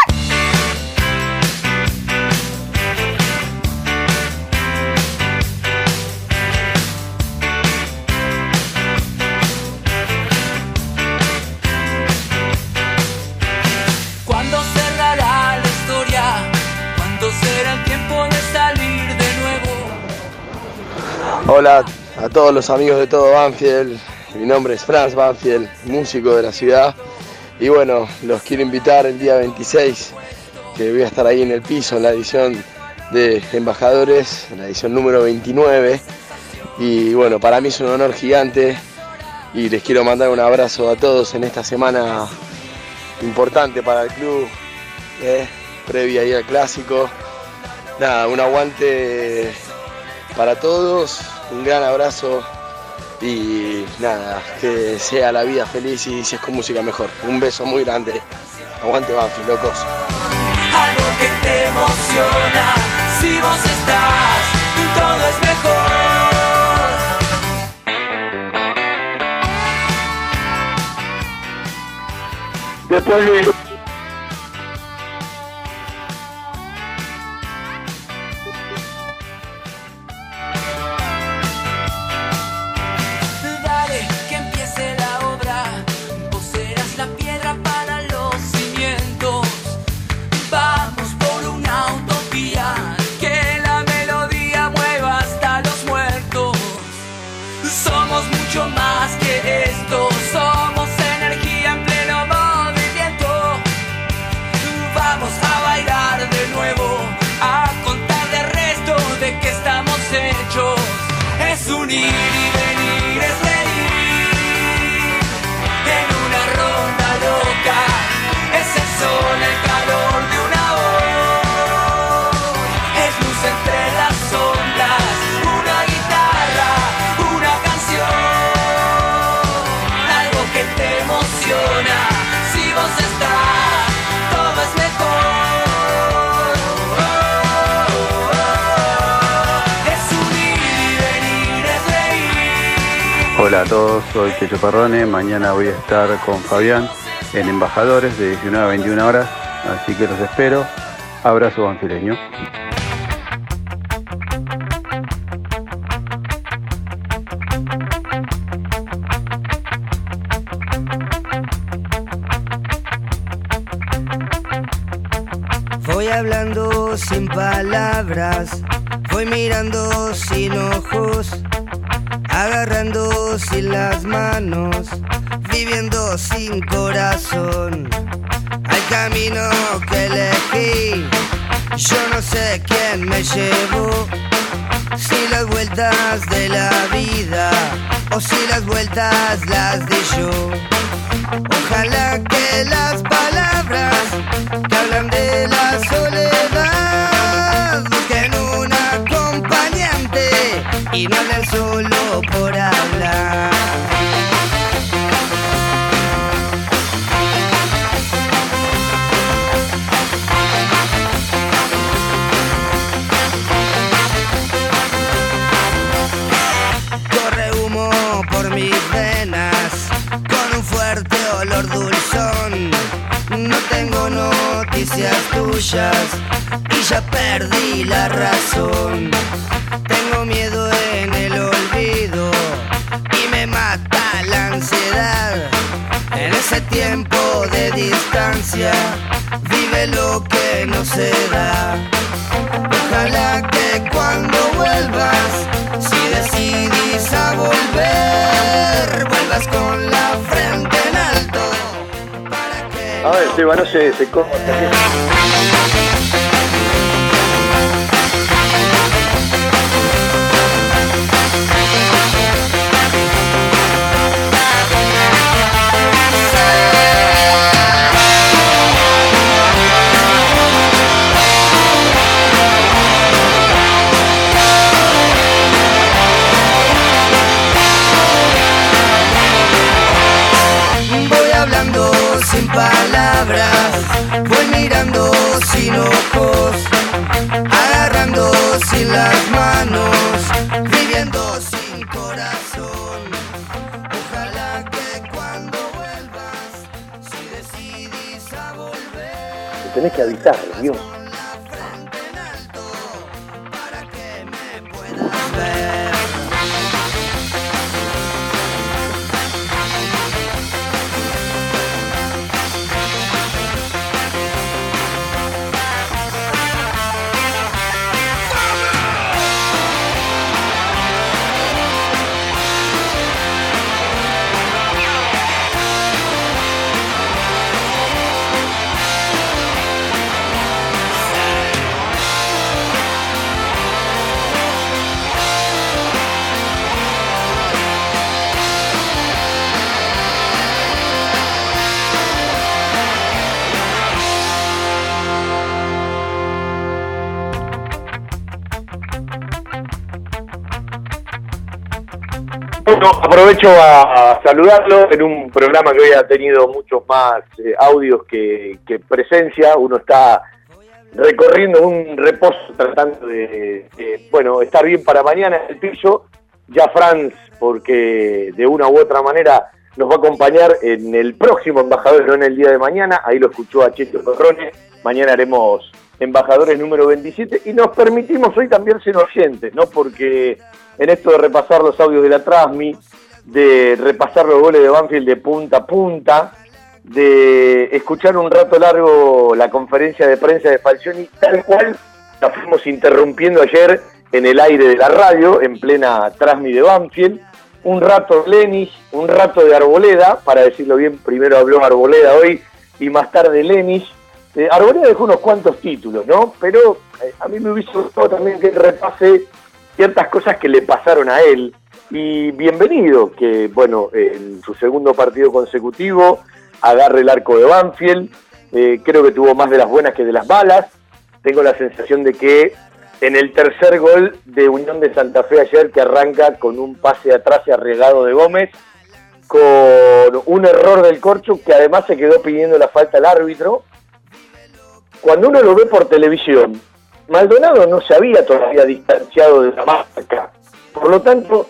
Hola a todos los amigos de todo Banfield. Mi nombre es Franz Banfield, músico de la ciudad. Y bueno, los quiero invitar el día 26, que voy a estar ahí en el piso en la edición de Embajadores, en la edición número 29. Y bueno, para mí es un honor gigante y les quiero mandar un abrazo a todos en esta semana importante para el club, eh, previa ahí al clásico. Nada, un aguante para todos, un gran abrazo y nada, que sea la vida feliz y si es con música mejor. Un beso muy grande. Aguante Banfield, locos. Algo que te emociona. Si vos estás, todo es mejor. Después de Hola a todos, soy Checho Perrone. Mañana voy a estar con Fabián en Embajadores de 19 a 21 horas, así que los espero. Abrazo banfileño. Ese tiempo de distancia vive lo que no se da. Ojalá que cuando vuelvas, si decidís a volver, vuelvas con la frente en alto. A ver, no se, se corta. Las manos, viviendo sin corazón. Ojalá que cuando vuelvas, si decidís a volver. Tenés que avisar, Dios. Bueno, aprovecho a, saludarlo en un programa que hoy ha tenido muchos más eh, audios que, presencia. Uno está recorriendo un reposo tratando de, bueno, estar bien para mañana en el piso. Ya Franz, porque de una u otra manera nos va a acompañar en el próximo Embajadores, no en el día de mañana. Ahí lo escuchó a Cheto Corrone. Mañana haremos Embajadores número 27 y nos permitimos hoy también ser oyentes, ¿no? Porque en esto de repasar los audios de la Trasmi, de repasar los goles de Banfield de punta a punta, de escuchar un rato largo la conferencia de prensa de Falcioni, tal cual la fuimos interrumpiendo ayer en el aire de la radio, en plena Trasmi de Banfield. Un rato de Lenis, un rato de Arboleda, para decirlo bien, primero habló Arboleda hoy y más tarde Lenis. Eh, Arboleda dejó unos cuantos títulos, ¿no? Pero eh, a mí me hubiese gustado también que repase ciertas cosas que le pasaron a él. Y bienvenido, que bueno, en su segundo partido consecutivo agarre el arco de Banfield. Eh, creo que tuvo más de las buenas que de las malas. Tengo la sensación de que en el tercer gol de Unión de Santa Fe ayer, que arranca con un pase atrás y arriesgado de Gómez, con un error del Corcho que además se quedó pidiendo la falta al árbitro. Cuando uno lo ve por televisión, Maldonado no se había todavía distanciado de la marca. Por lo tanto,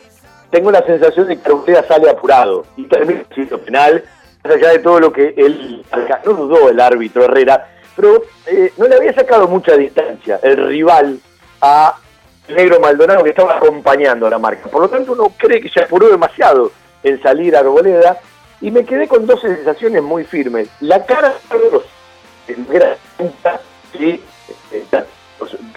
tengo la sensación de que Arboleda sale apurado y termina siendo penal, más allá de todo lo que él no dudó el árbitro Herrera, pero eh, no le había sacado mucha distancia el rival a Negro Maldonado que estaba acompañando a la marca. Por lo tanto, uno cree que se apuró demasiado en salir a Arboleda y me quedé con dos sensaciones muy firmes. La cara de era sí, eh,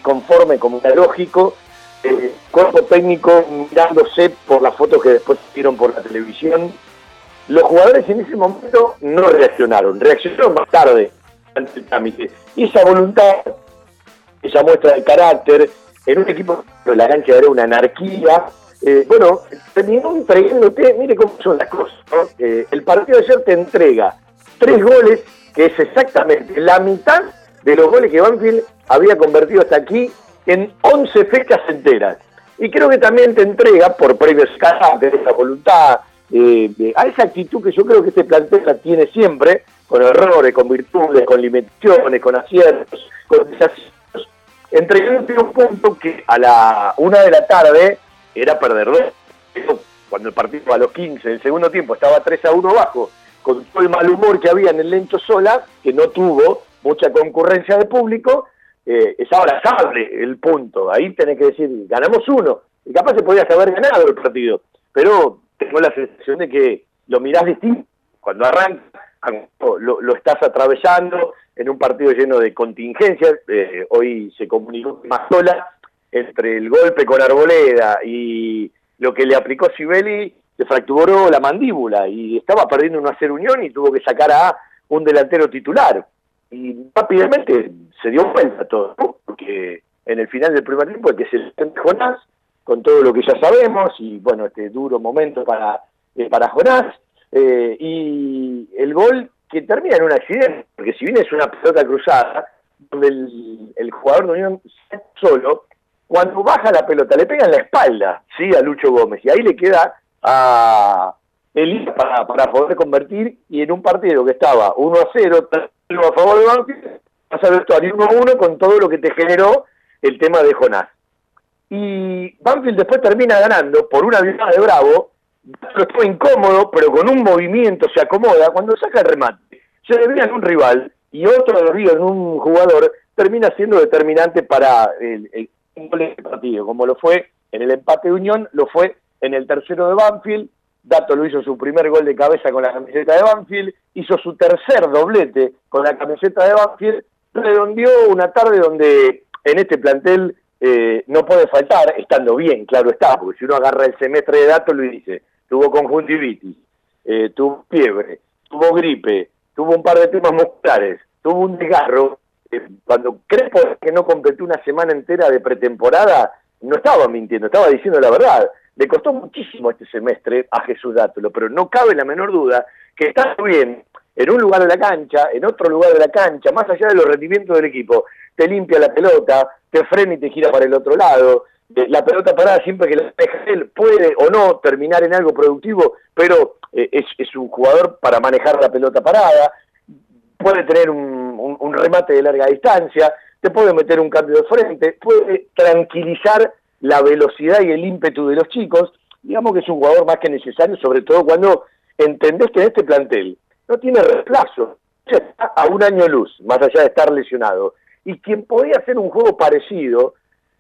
conforme como era lógico, eh, cuerpo técnico mirándose por las fotos que después hicieron por la televisión. Los jugadores en ese momento no reaccionaron, reaccionaron más tarde ante el trámite. Y esa voluntad, esa muestra de carácter, en un equipo pero la cancha era una anarquía, eh, bueno, terminó entregándote, mire cómo son las cosas. ¿no? Eh, el partido de ayer te entrega tres goles, que es exactamente la mitad de los goles que Banfield había convertido hasta aquí en 11 fechas enteras. Y creo que también te entrega, por previos carácter, esa voluntad, eh, a esa actitud que yo creo que este plantel la tiene siempre, con errores, con virtudes, con limitaciones, con aciertos, con desaciertos, entregándote un punto que a la una de la tarde era perdedor. Cuando el partido a los 15 del segundo tiempo estaba 3 a 1 abajo, con todo el mal humor que había en el Lencho Sola, que no tuvo mucha concurrencia de público, eh, es abrazable el punto. Ahí tenés que decir, ganamos uno. Y capaz se podías haber ganado el partido. Pero tengo la sensación de que lo mirás distinto. Cuando arranca, lo, lo estás atravesando en un partido lleno de contingencias. Eh, hoy se comunicó más sola entre el golpe con Arboleda y lo que le aplicó Sibeli, se fracturó la mandíbula y estaba perdiendo una hacer unión y tuvo que sacar a un delantero titular. Y rápidamente se dio vuelta todo, porque en el final del primer tiempo el que se le Jonás, con todo lo que ya sabemos, y bueno, este duro momento para, eh, para Jonás, eh, y el gol que termina en un accidente, porque si bien es una pelota cruzada, donde el, el jugador de Unión solo, cuando baja la pelota le pega en la espalda, sí, a Lucho Gómez, y ahí le queda a Elías para, para poder convertir, y en un partido que estaba 1 a 0, a favor de Banfield, vas a ver 1 a 1 con todo lo que te generó el tema de Jonás. Y Banfield después termina ganando por una virada de Bravo, fue incómodo, pero con un movimiento se acomoda, cuando saca el remate, se desvía en un rival y otro desvío en un jugador, termina siendo determinante para el, el, el partido, como lo fue en el empate de Unión, lo fue en el tercero de Banfield, Dato lo hizo su primer gol de cabeza con la camiseta de Banfield, hizo su tercer doblete con la camiseta de Banfield, redondeó una tarde donde en este plantel eh, no puede faltar, estando bien, claro está, porque si uno agarra el semestre de datos lo dice, tuvo conjuntivitis, eh, tuvo fiebre, tuvo gripe, tuvo un par de temas musculares, tuvo un desgarro, eh, cuando Crespo que no completó una semana entera de pretemporada, no estaba mintiendo, estaba diciendo la verdad. Le costó muchísimo este semestre a Jesús Dátulo, pero no cabe la menor duda que está bien en un lugar de la cancha, en otro lugar de la cancha, más allá de los rendimientos del equipo, te limpia la pelota, te frena y te gira para el otro lado, eh, la pelota parada siempre que la deja él puede o no terminar en algo productivo, pero eh, es, un jugador para manejar la pelota parada, puede tener un, un, remate de larga distancia, te puede meter un cambio de frente, puede tranquilizar la velocidad y el ímpetu de los chicos, digamos que es un jugador más que necesario, sobre todo cuando entendés que en este plantel no tiene reemplazo, está a un año luz, más allá de estar lesionado, y quien podía hacer un juego parecido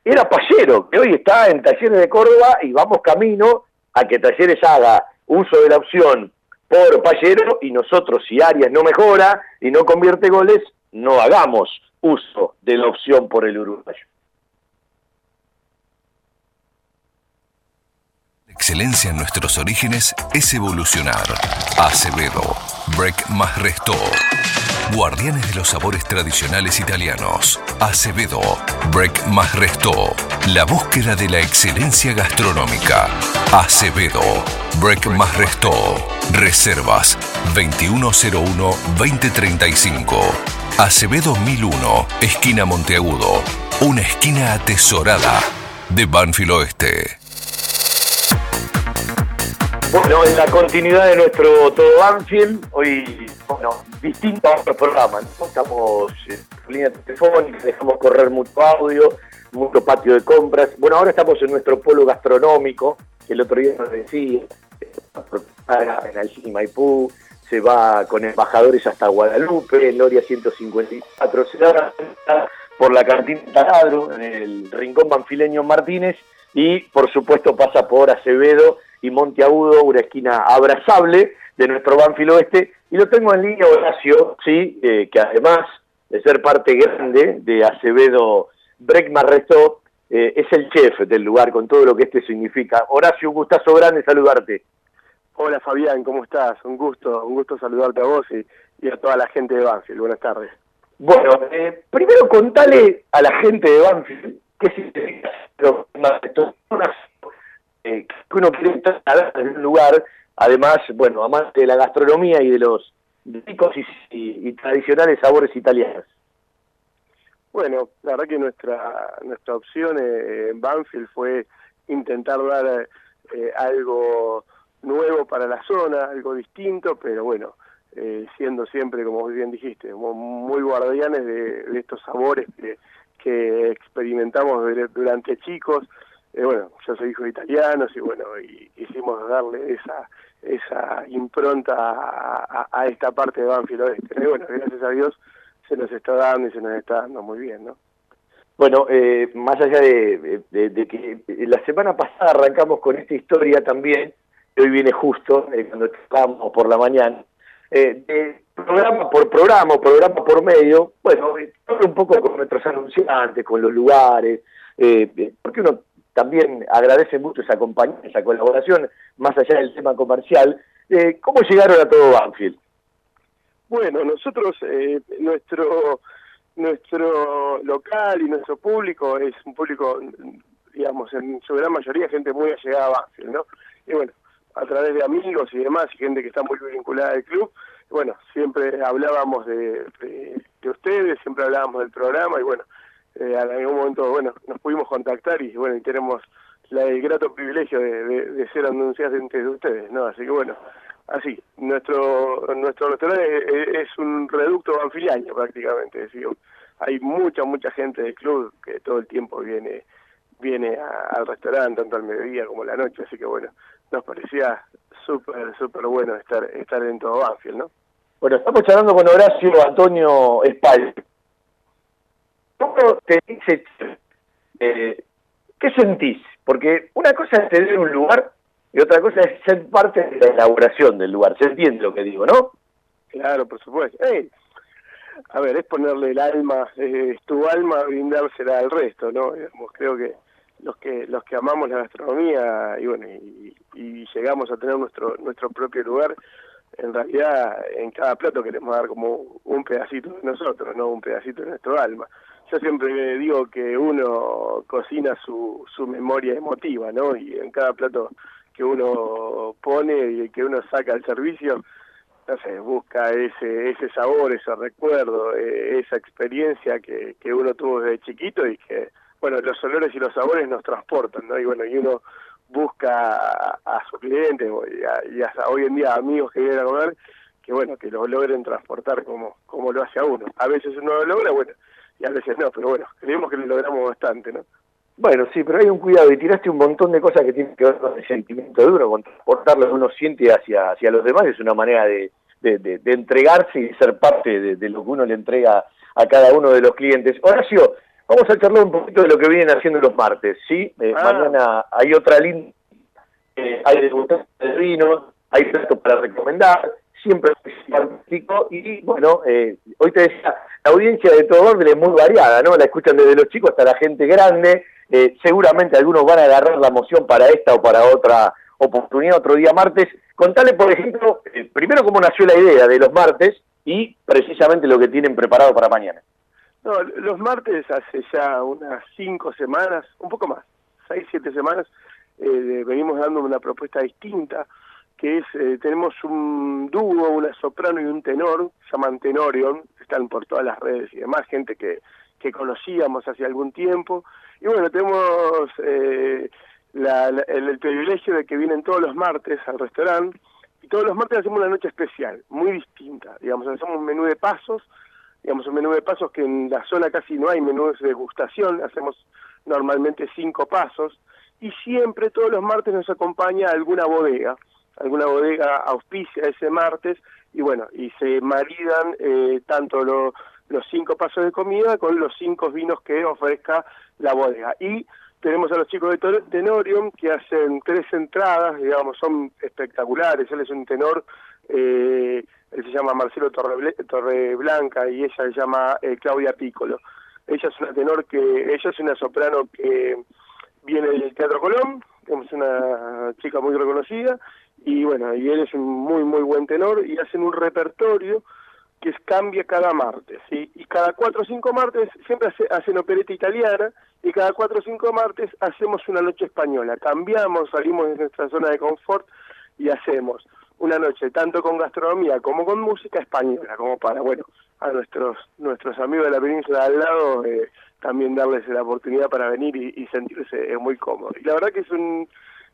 era Pallero, que hoy está en Talleres de Córdoba y vamos camino a que Talleres haga uso de la opción por Pallero y nosotros si Arias no mejora y no convierte goles, no hagamos uso de la opción por el uruguayo. Excelencia en nuestros orígenes es evolucionar. Acevedo, Break más Resto. Guardianes de los sabores tradicionales italianos. Acevedo, Break más Resto. La búsqueda de la excelencia gastronómica. Acevedo, Break más Resto. Reservas 2101-2035. Acevedo 1001, esquina Monteagudo. Una esquina atesorada de Banfield Oeste. Bueno, en la continuidad de nuestro Todo Banfield, hoy, bueno, distinto a otros programas, ¿no? Estamos en línea telefónica, dejamos correr mucho audio, mucho patio de compras. Bueno, ahora estamos en nuestro polo gastronómico, que el otro día nos decía, en el Maipú, se va con embajadores hasta Guadalupe, en Loria 154, se da por la cantina Taladro, en el rincón banfileño Martínez, y por supuesto pasa por Acevedo y Monteagudo, una esquina abrazable de nuestro Banfield Oeste, y lo tengo en línea Horacio, sí, eh, que además de ser parte grande de Acevedo Breckman Resto, eh, es el chef del lugar con todo lo que este significa. Horacio, un gustazo grande saludarte. Hola Fabián, ¿cómo estás? Un gusto, un gusto saludarte a vos y, y a toda la gente de Banfield. Buenas tardes. Bueno, eh, primero contale a la gente de Banfield qué significa Acevedo eh, que uno quiere estar en un lugar, además, bueno, amante de la gastronomía y de los ricos y, tradicionales sabores italianos. Bueno, la verdad que nuestra nuestra opción eh, en Banfield fue intentar dar eh, algo nuevo para la zona, algo distinto, pero bueno, eh, siendo siempre, como bien dijiste, muy guardianes de, estos sabores que experimentamos durante chicos, eh, bueno, yo soy hijo de italianos y bueno, y quisimos darle esa esa impronta a, esta parte de Banfield Oeste. Y bueno, gracias a Dios se nos está dando y se nos está dando muy bien, ¿no? Bueno, eh, más allá de, de- que la semana pasada arrancamos con esta historia también, que hoy viene justo, eh, cuando estábamos por la mañana, eh, de programa por programa, programa por medio, bueno, eh, un poco con nuestros anunciantes, con los lugares, eh, porque uno también agradece mucho esa compañía, esa colaboración, más allá del tema comercial. Eh, ¿Cómo llegaron a todo Banfield? Bueno, nosotros, eh, nuestro nuestro local y nuestro público es un público, digamos, en su gran mayoría gente muy allegada a Banfield, ¿no? Y bueno, a través de amigos y demás, y gente que está muy vinculada al club, bueno, siempre hablábamos de, de, de ustedes, siempre hablábamos del programa, y bueno, eh, en algún momento, bueno, nos pudimos contactar y bueno, y tenemos la, el grato privilegio de, ser anunciantes de ustedes, ¿no? Así que bueno, así, nuestro nuestro restaurante es, un reducto banfiliaño prácticamente, decir, hay mucha, mucha gente del club que todo el tiempo viene viene al restaurante, tanto al mediodía como a la noche, así que bueno, nos parecía súper, súper bueno estar estar en todo Banfield, ¿no? Bueno, estamos charlando con Horacio Antonio Espal. ¿Cómo te dice, eh, qué sentís? Porque una cosa es tener un lugar y otra cosa es ser parte de la elaboración del lugar. Se entiende lo que digo, ¿no? Claro, por supuesto. Eh, a ver, es ponerle el alma, eh, tu alma, brindársela al resto, ¿no? Digamos, creo que los que los que amamos la gastronomía y bueno y, y llegamos a tener nuestro nuestro propio lugar, en realidad en cada plato queremos dar como un pedacito de nosotros, no un pedacito de nuestro alma. Yo siempre digo que uno cocina su, su memoria emotiva, ¿no? Y en cada plato que uno pone y que uno saca al servicio, no sé, busca ese ese sabor, ese recuerdo, eh, esa experiencia que, que uno tuvo desde chiquito y que, bueno, los olores y los sabores nos transportan, ¿no? Y bueno, y uno busca a, a sus clientes y, a- y hasta hoy en día amigos que vienen a comer, que bueno, que lo logren transportar como, como lo hace a uno. A veces uno lo logra, bueno, y a veces no, pero bueno, creemos que lo logramos bastante, ¿no? Bueno, sí, pero hay un cuidado y tiraste un montón de cosas que tienen que ver con el sentimiento de uno, con transportar lo que uno siente hacia, hacia los demás, es una manera de, de, de- de entregarse y ser parte de, de lo que uno le entrega a cada uno de los clientes. Horacio, vamos a charlar un poquito de lo que vienen haciendo los martes, ¿sí? Eh, Ah. Mañana hay otra linda, eh, hay degustación de vino, hay platos para recomendar, siempre y bueno, eh, hoy te decía, la audiencia de todo orden es muy variada, ¿no? La escuchan desde los chicos hasta la gente grande, eh, seguramente algunos van a agarrar la moción para esta o para otra oportunidad otro día martes. Contale, por ejemplo, eh, primero cómo nació la idea de los martes y precisamente lo que tienen preparado para mañana. No, los martes hace ya unas cinco semanas, un poco más, seis, siete semanas, eh, venimos dando una propuesta distinta, que es, eh, tenemos un dúo, una soprano y un tenor, llaman Tenorion, están por todas las redes y demás, gente que, que conocíamos hace algún tiempo, y bueno, tenemos eh, la- el privilegio de que vienen todos los martes al restaurante, y todos los martes hacemos una noche especial, muy distinta, digamos, hacemos un menú de pasos, digamos, un menú de pasos que en la zona casi no hay menús de degustación, hacemos normalmente cinco pasos, y siempre todos los martes nos acompaña alguna bodega, alguna bodega auspicia ese martes, y bueno, y se maridan eh, tanto lo- los cinco pasos de comida con los cinco vinos que ofrezca la bodega. Y tenemos a los chicos de Tenorium que hacen tres entradas, digamos, son espectaculares, él es un tenor, eh, él se llama Marcelo Torreblanca y ella se llama eh, Claudia Piccolo. Ella es una tenor que, ella es una soprano que viene del Teatro Colón, es una chica muy reconocida, y bueno, y él es un muy, muy buen tenor, y hacen un repertorio que cambia cada martes, ¿sí? Y cada cuatro o cinco martes siempre hace- hacen opereta italiana, y cada cuatro o cinco martes hacemos una noche española. Cambiamos, salimos de nuestra zona de confort y hacemos una noche tanto con gastronomía como con música española, como para, bueno, a nuestros nuestros amigos de la península de al lado eh, también darles la oportunidad para venir y, y sentirse eh, muy cómodos. Y la verdad que es un-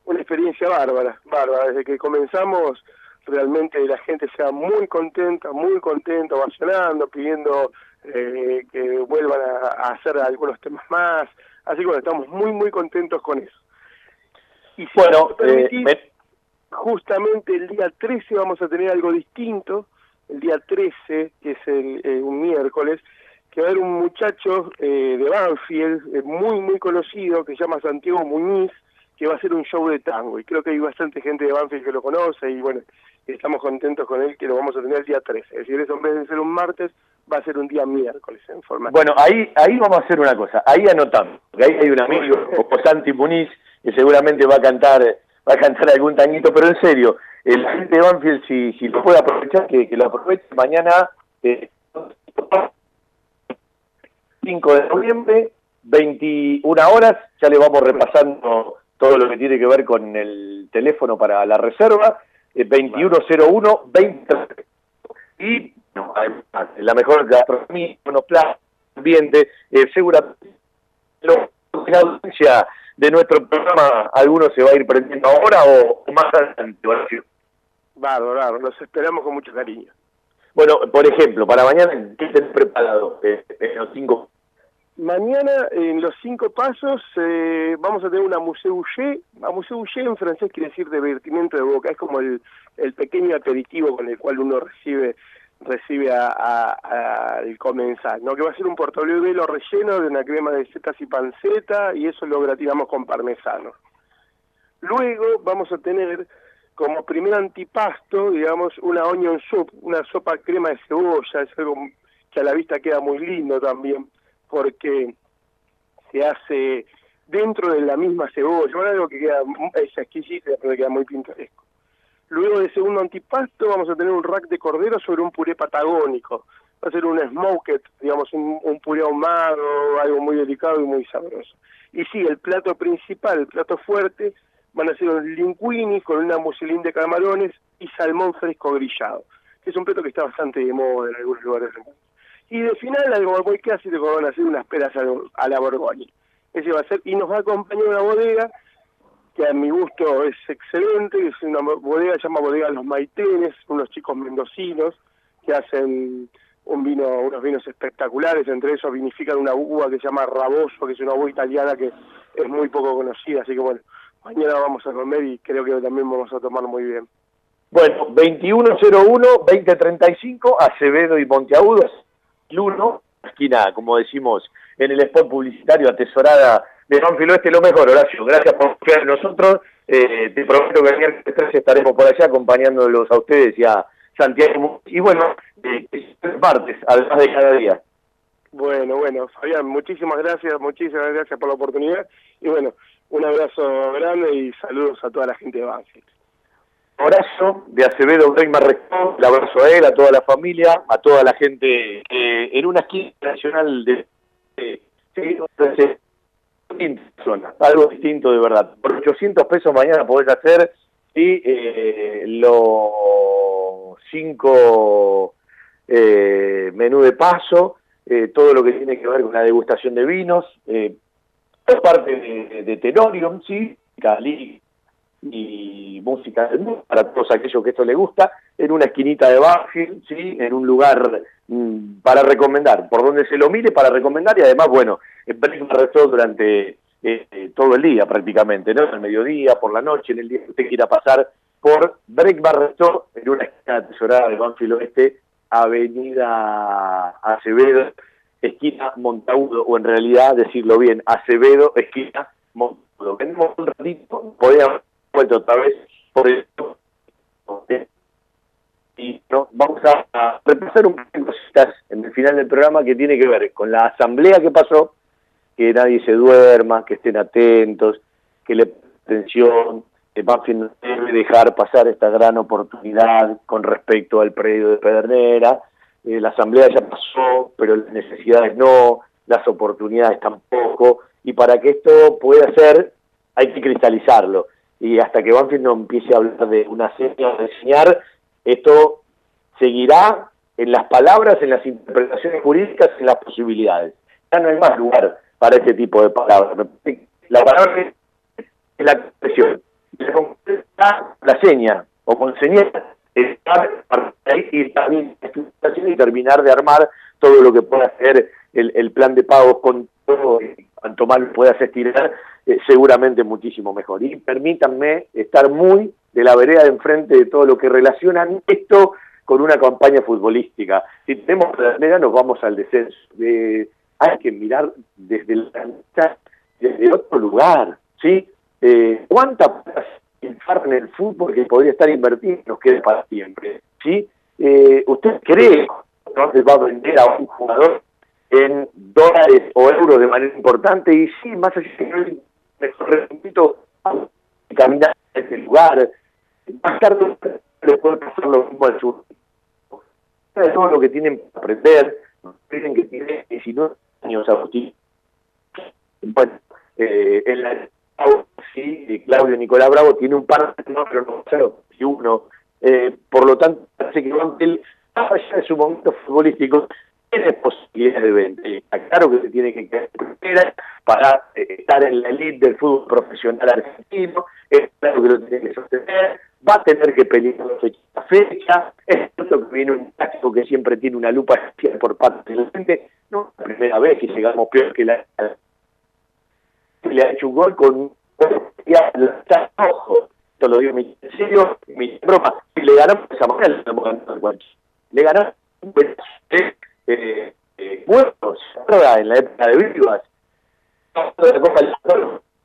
una experiencia bárbara, bárbara. Desde que comenzamos realmente la gente se va muy contenta, muy contenta, ovacionando, pidiendo eh, que vuelvan a, a hacer algunos temas más. Así que bueno, estamos muy, muy contentos con eso. Y si Bueno, permitís, eh, me- justamente el día 13 vamos a tener algo distinto, el día 13, que es el, eh, un miércoles, que va a haber un muchacho eh, de Banfield, eh, muy, muy conocido, que se llama Santiago Muñiz, que va a hacer un show de tango. Y creo que hay bastante gente de Banfield que lo conoce y bueno, estamos contentos con él que lo vamos a tener el día 13. Es decir, eso en vez de ser un martes, va a ser un día miércoles en forma. Bueno, ahí, ahí vamos a hacer una cosa, ahí anotamos, que ahí hay un amigo [LAUGHS] como Santi Muniz que seguramente va a cantar, va a cantar algún tanguito, pero en serio, el gente de Banfield si, si lo puede aprovechar, que, que lo aproveche mañana eh, 5 de noviembre, 21 horas, ya le vamos repasando todo lo que tiene que ver con el teléfono para la reserva, eh, 2101 23 y no, además, la mejor gastronomía, monoplaza, ambiente, eh, seguramente la audiencia de nuestro programa, algunos se va a ir prendiendo ahora o, o más adelante. Horacio. Bárbaro, bárbaro, los esperamos con mucho cariño. Bueno, por ejemplo, para mañana, ¿qué tenés preparado eh, en los cinco? Mañana, en los cinco pasos, eh, vamos a tener una museuché. A museuché en francés quiere decir divertimiento de boca. Es como el, pequeño aperitivo con el cual uno recibe recibe a- a- a- al comensal, ¿no? Que va a ser un portobello relleno de una crema de setas y panceta y eso lo gratinamos con parmesano. Luego vamos a tener como primer antipasto, digamos, una onion soup, una sopa crema de cebolla, es algo que a la vista queda muy lindo también, porque se hace dentro de la misma cebolla, algo que queda, es exquisito, pero queda muy pintoresco. Luego de segundo antipasto vamos a tener un rack de cordero sobre un puré patagónico. Va a ser un smoked, digamos, un, puré ahumado, algo muy delicado y muy sabroso. Y sí, el plato principal, el plato fuerte, van a ser un linguini con una muselín de camarones y salmón fresco grillado, que es un plato que está bastante de moda en algunos lugares del mundo. Y de final, algo muy clásico, van a ser unas peras a, la borgoña. Ese va a ser, y nos va a acompañar una bodega que a mi gusto es excelente, es una bodega, se llama Bodega Los Maitenes, unos chicos mendocinos que hacen un vino, unos vinos espectaculares, entre esos vinifican una uva que se llama Raboso, que es una uva italiana que es muy poco conocida, así que bueno, mañana vamos a comer y creo que también vamos a tomar muy bien. Bueno, 2101-2035, Acevedo y Monteagudo, el 1, esquina, como decimos en el spot publicitario, atesorada de Banfield Oeste, lo mejor, Horacio. Gracias por confiar en nosotros. Eh, te prometo que el miércoles 13 estaremos por allá acompañándolos a ustedes y a Santiago. Y bueno, eh, es martes, además de cada día. Bueno, bueno, Fabián, muchísimas gracias, muchísimas gracias por la oportunidad y bueno, un abrazo grande y saludos a toda la gente de Banfield. Abrazo de Acevedo Breitman Rector, el abrazo a él, a toda la familia, a toda la gente que en una esquina nacional de, zona, algo distinto de verdad. Por 800 pesos mañana podés hacer sí, eh, los cinco eh, menú de paso, eh, todo lo que tiene que ver con la degustación de vinos, eh, parte de, de Tenorium, sí, Cali, y música del mundo para todos aquellos que esto les gusta, en una esquinita de Banfield, ¿sí? en un lugar mm, para recomendar, por donde se lo mire para recomendar y además, bueno, en Breakfast Restaurant durante eh, eh, todo el día prácticamente, ¿no? Al mediodía, por la noche, en el día que usted quiera pasar por Breakfast Restaurant en una esquina tesorada de Banfield Oeste, Avenida Acevedo, esquina Montagudo, o en realidad decirlo bien, Acevedo, esquina Montagudo. Venimos un ratito, podríamos vuelto otra vez por el y no, vamos a, repasar un par de cositas en el final del programa que tiene que ver con la asamblea que pasó, que nadie se duerma, que estén atentos, que le atención, que no debe dejar pasar esta gran oportunidad con respecto al predio de Pedernera. Eh, la asamblea ya pasó, pero las necesidades no, las oportunidades tampoco, y para que esto pueda ser hay que cristalizarlo. Y hasta que Banfield no empiece a hablar de una seña, de enseñar, esto seguirá en las palabras, en las interpretaciones jurídicas, en las posibilidades. Ya no hay más lugar para este tipo de palabras. La palabra es la expresión. La seña, o con señal, y terminar de armar todo lo que pueda hacer el, plan de pagos con todo, cuanto más lo puedas estirar, eh, seguramente muchísimo mejor. Y permítanme estar muy de la vereda de enfrente de todo lo que relacionan esto con una campaña futbolística. Si tenemos la nos vamos al descenso. Hay que mirar desde la desde otro lugar, ¿sí? Eh, ¿Cuánta en el fútbol que podría estar invertido nos quede para siempre? ¿sí? Eh, ¿Usted cree que va a vender a un jugador en dólares o euros de manera importante? Y sí, más allá de que no caminar en ese lugar, más tarde le puede pasar lo mismo al sur. Es todo lo que tienen que aprender, dicen que tiene 19 años Agustín. Bueno, eh, en la sí, Claudio Nicolás Bravo tiene un par de no, pero no sé, uno. Eh, por lo tanto, parece que él, más allá de su momento futbolístico, tiene posibilidades de venta. Está claro que se tiene que quedar para eh, estar en la elite del fútbol profesional argentino, es claro que lo tiene que sostener, va a tener que pelear fecha fecha, es cierto que viene un táctico que siempre tiene una lupa por parte de la gente, no es la primera vez que llegamos peor que la le ha hecho un gol con ojo, esto lo digo en serio, mi broma, si le ganamos esa le al Le ganamos un de eh, eh, muertos, en la época de Vivas, la Copa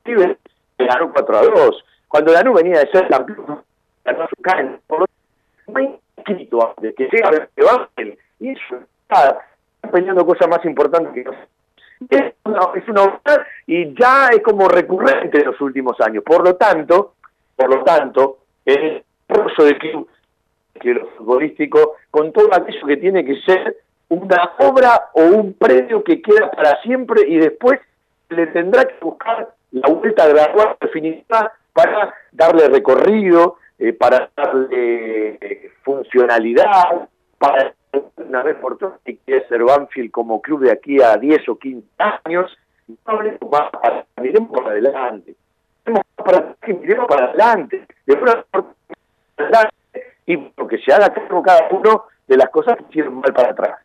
del le ganó 4 a 2. Cuando Lanú venía de ser campeón, ganó su can, lo no hay escrito antes, que llega que va, y eso está peleando cosas más importantes que es una, es una y ya es como recurrente en los últimos años. Por lo tanto, por lo tanto, el esfuerzo de club futbolístico con todo aquello que tiene que ser una obra o un premio que queda para siempre y después le tendrá que buscar la vuelta gradual definitiva para darle recorrido, eh, para darle eh, funcionalidad, para una vez por todas si quiere ser Banfield como club de aquí a 10 o 15 años, no hablemos más, miremos para adelante. Para, miremos para adelante. y porque se haga cargo cada uno de las cosas que hicieron mal para atrás.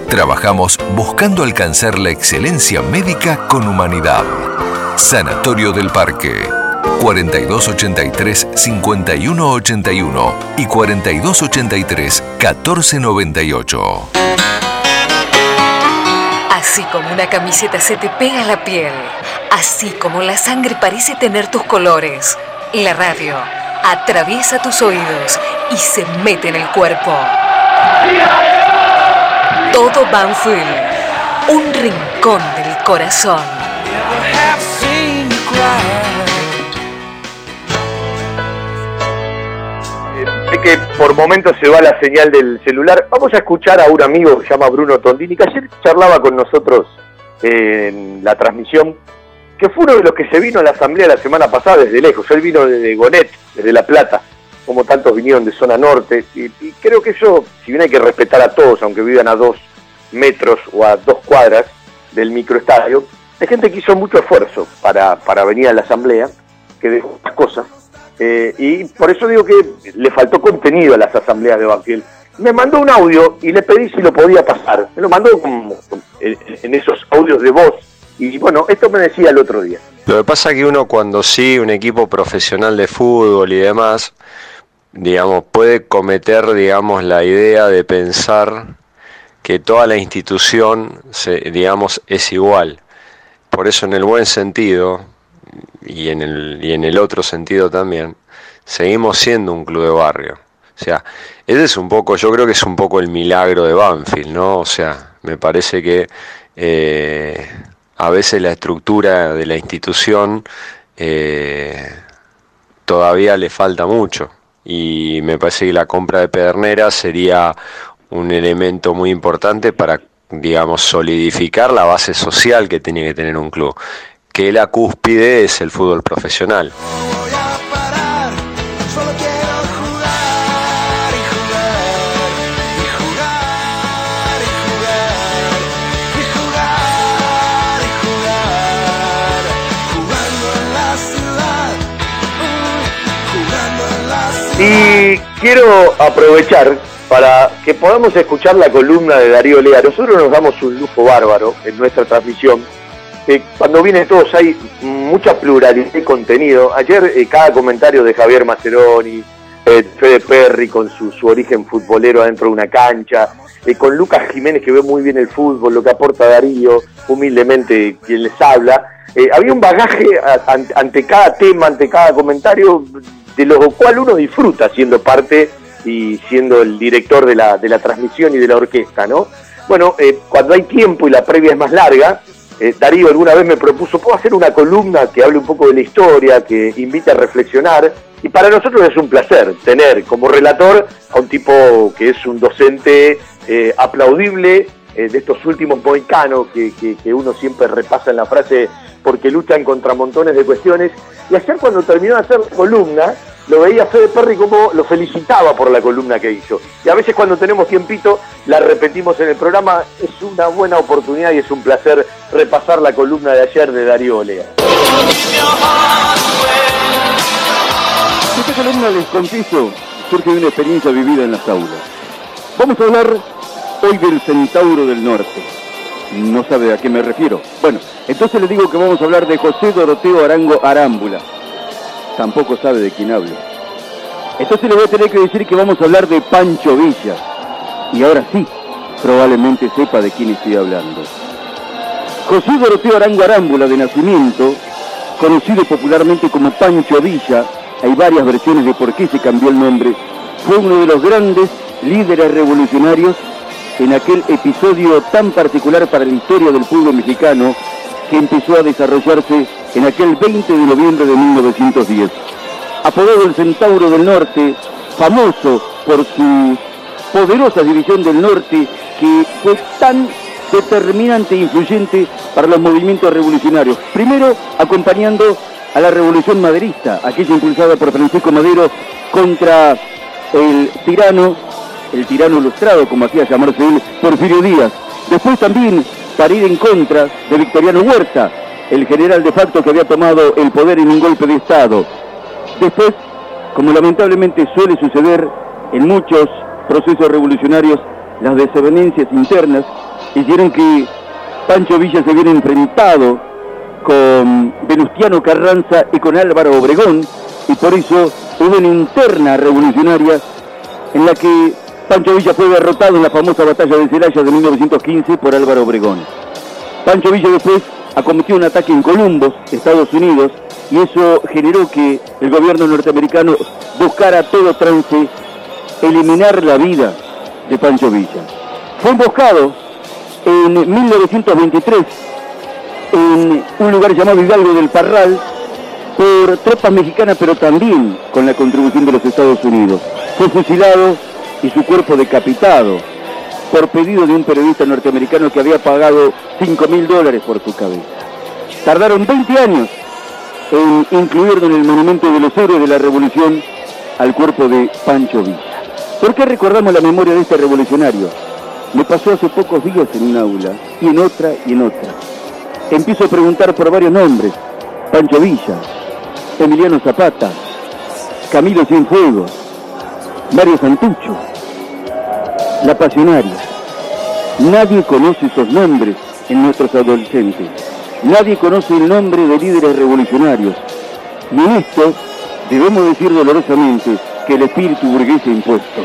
Trabajamos buscando alcanzar la excelencia médica con humanidad. Sanatorio del Parque. 4283-5181 y 4283-1498. Así como una camiseta se te pega a la piel, así como la sangre parece tener tus colores, la radio atraviesa tus oídos y se mete en el cuerpo. Todo Banfield, un rincón del corazón. Sé que por momentos se va la señal del celular. Vamos a escuchar a un amigo que se llama Bruno Tondini, que ayer charlaba con nosotros en la transmisión, que fue uno de los que se vino a la asamblea la semana pasada desde lejos. Él vino desde Gonet, desde La Plata, como tantos vinieron de zona norte. Y, creo que eso, si bien hay que respetar a todos, aunque vivan a dos metros o a dos cuadras del microestadio, hay gente que hizo mucho esfuerzo para, para venir a la asamblea, que dejó las cosas. Eh, y por eso digo que le faltó contenido a las asambleas de Banfield. Me mandó un audio y le pedí si lo podía pasar. Me lo mandó en esos audios de voz. Y bueno, esto me decía el otro día. Lo que pasa es que uno cuando sigue un equipo profesional de fútbol y demás, digamos, puede cometer, digamos, la idea de pensar que toda la institución, se, digamos, es igual. Por eso en el buen sentido, y en el, y en el otro sentido también, seguimos siendo un club de barrio. O sea, ese es un poco, yo creo que es un poco el milagro de Banfield, ¿no? O sea, me parece que eh, a veces la estructura de la institución eh, todavía le falta mucho y me parece que la compra de Pedernera sería un elemento muy importante para, digamos, solidificar la base social que tiene que tener un club, que la cúspide es el fútbol profesional. Y quiero aprovechar para que podamos escuchar la columna de Darío Lea. Nosotros nos damos un lujo bárbaro en nuestra transmisión. que cuando vienen todos hay mucha pluralidad de contenido. Ayer eh, cada comentario de Javier Maceroni, eh, Fede Perry con su, su origen futbolero adentro de una cancha, eh, con Lucas Jiménez que ve muy bien el fútbol, lo que aporta Darío, humildemente quien les habla. Eh, había un bagaje ante cada tema, ante cada comentario, de lo cual uno disfruta siendo parte y siendo el director de la, de la transmisión y de la orquesta, ¿no? Bueno, eh, cuando hay tiempo y la previa es más larga, eh, Darío alguna vez me propuso, ¿puedo hacer una columna que hable un poco de la historia, que invite a reflexionar? Y para nosotros es un placer tener como relator a un tipo que es un docente eh, aplaudible, eh, de estos últimos moicanos que, que- uno siempre repasa en la frase porque luchan contra montones de cuestiones. Y ayer cuando terminó de hacer la columna, lo veía Fede Perry como lo felicitaba por la columna que hizo. Y a veces cuando tenemos tiempito, la repetimos en el programa. Es una buena oportunidad y es un placer repasar la columna de ayer de Darío Olea. Esta columna, les confieso, surge de una experiencia vivida en las aulas. Vamos a hablar hoy del Centauro del Norte. No sabe a qué me refiero. Bueno, entonces le digo que vamos a hablar de José Doroteo Arango Arámbula. Tampoco sabe de quién hablo. Entonces le voy a tener que decir que vamos a hablar de Pancho Villa. Y ahora sí, probablemente sepa de quién estoy hablando. José Doroteo Arango Arámbula, de nacimiento, conocido popularmente como Pancho Villa, hay varias versiones de por qué se cambió el nombre, fue uno de los grandes líderes revolucionarios en aquel episodio tan particular para la historia del pueblo mexicano que empezó a desarrollarse en aquel 20 de noviembre de 1910. Apodado el Centauro del Norte, famoso por su poderosa división del norte que fue tan determinante e influyente para los movimientos revolucionarios. Primero, acompañando a la revolución maderista, aquella impulsada por Francisco Madero contra el tirano, el tirano ilustrado, como hacía llamarse él, Porfirio Díaz. Después también para ir en contra de Victoriano Huerta, el general de facto que había tomado el poder en un golpe de Estado. Después, como lamentablemente suele suceder en muchos procesos revolucionarios, las desavenencias internas hicieron que Pancho Villa se viera enfrentado con Venustiano Carranza y con Álvaro Obregón, y por eso hubo una interna revolucionaria en la que Pancho Villa fue derrotado en la famosa batalla de Celaya de 1915 por Álvaro Obregón. Pancho Villa después acometió un ataque en Columbus, Estados Unidos, y eso generó que el gobierno norteamericano buscara a todo trance eliminar la vida de Pancho Villa. Fue emboscado en 1923 en un lugar llamado Hidalgo del Parral por tropas mexicanas, pero también con la contribución de los Estados Unidos. Fue fusilado y su cuerpo decapitado por pedido de un periodista norteamericano que había pagado 5 mil dólares por su cabeza. Tardaron 20 años en incluirlo en el monumento de los héroes de la revolución al cuerpo de Pancho Villa. ¿Por qué recordamos la memoria de este revolucionario? Me pasó hace pocos días en un aula, y en otra, y en otra. Empiezo a preguntar por varios nombres. Pancho Villa, Emiliano Zapata, Camilo Cienfuegos, Mario Santucho, La Pasionaria. Nadie conoce esos nombres en nuestros adolescentes. Nadie conoce el nombre de líderes revolucionarios. Y en esto debemos decir dolorosamente que el espíritu burgués ha impuesto.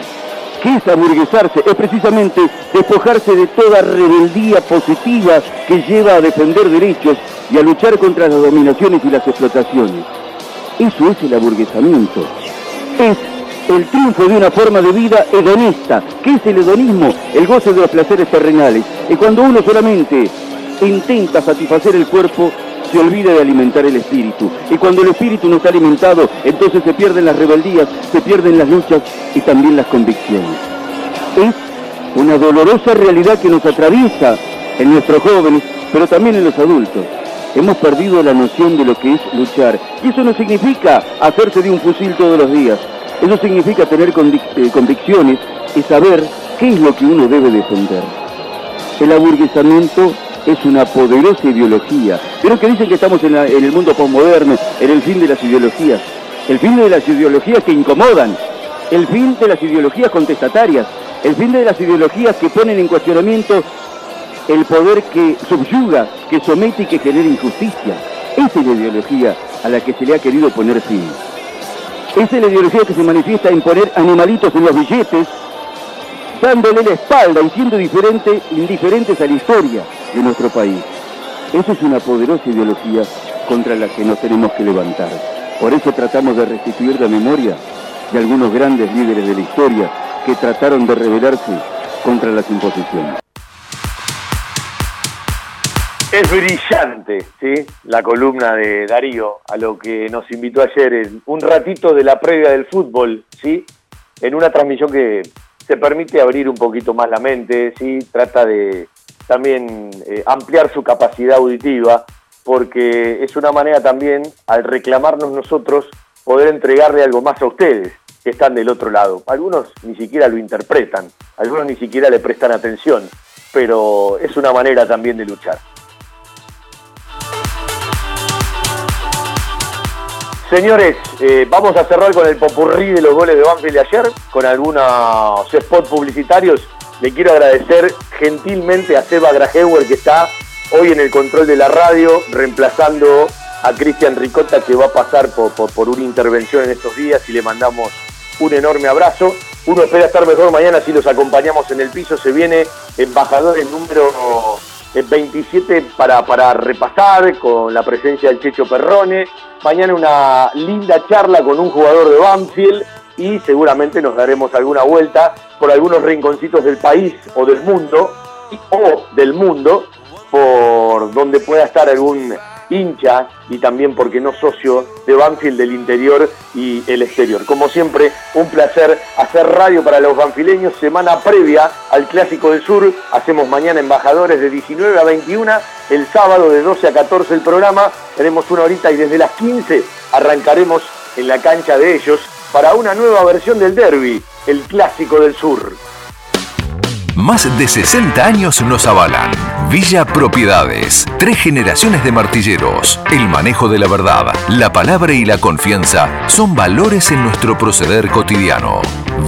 ¿Qué es aburguesarse? Es precisamente despojarse de toda rebeldía positiva que lleva a defender derechos y a luchar contra las dominaciones y las explotaciones. Eso es el aburguesamiento. Es el triunfo de una forma de vida hedonista. ¿Qué es el hedonismo? El goce de los placeres terrenales. Y cuando uno solamente intenta satisfacer el cuerpo, se olvida de alimentar el espíritu. Y cuando el espíritu no está alimentado, entonces se pierden las rebeldías, se pierden las luchas y también las convicciones. Es una dolorosa realidad que nos atraviesa en nuestros jóvenes, pero también en los adultos. Hemos perdido la noción de lo que es luchar. Y eso no significa hacerse de un fusil todos los días. Eso significa tener eh, convicciones y saber qué es lo que uno debe defender. El aburguesamiento es una poderosa ideología. Pero que dicen que estamos en, el mundo postmoderno, en el fin de las ideologías. El fin de las ideologías que incomodan, el fin de las ideologías contestatarias, el fin de las ideologías que ponen en cuestionamiento el poder que subyuga, que somete y que genera injusticia. Esa es la ideología a la que se le ha querido poner fin. Esa es la ideología que se manifiesta en poner animalitos en los billetes, dándole la espalda y siendo diferente, indiferentes a la historia de nuestro país. Esa es una poderosa ideología contra la que nos tenemos que levantar. Por eso tratamos de restituir la memoria de algunos grandes líderes de la historia que trataron de rebelarse contra las imposiciones. Es brillante, ¿sí? La columna de Darío, a lo que nos invitó ayer en un ratito de la previa del fútbol, ¿sí? En una transmisión que se permite abrir un poquito más la mente, ¿sí? Trata de también eh, ampliar su capacidad auditiva, porque es una manera también, al reclamarnos nosotros, poder entregarle algo más a ustedes que están del otro lado. Algunos ni siquiera lo interpretan, algunos ni siquiera le prestan atención, pero es una manera también de luchar. Señores, eh, vamos a cerrar con el popurrí de los goles de Banfield de ayer, con algunos spots publicitarios. Le quiero agradecer gentilmente a Seba Grajeuer que está hoy en el control de la radio, reemplazando a Cristian Ricota que va a pasar por, por, por una intervención en estos días y le mandamos un enorme abrazo. Uno espera estar mejor mañana si los acompañamos en el piso. Se viene embajador el número 27 para, para repasar con la presencia del Checho Perrone. Mañana una linda charla con un jugador de Banfield y seguramente nos daremos alguna vuelta por algunos rinconcitos del país o del mundo o del mundo por donde pueda estar algún hincha y también, porque no socio de Banfield del interior y el exterior. Como siempre, un placer hacer radio para los banfileños, semana previa al Clásico del Sur, hacemos mañana embajadores de 19 a 21, el sábado de 12 a 14 el programa, tenemos una horita y desde las 15 arrancaremos en la cancha de ellos para una nueva versión del derby, el Clásico del Sur. Más de 60 años nos avalan. Villa Propiedades. Tres generaciones de martilleros. El manejo de la verdad, la palabra y la confianza son valores en nuestro proceder cotidiano.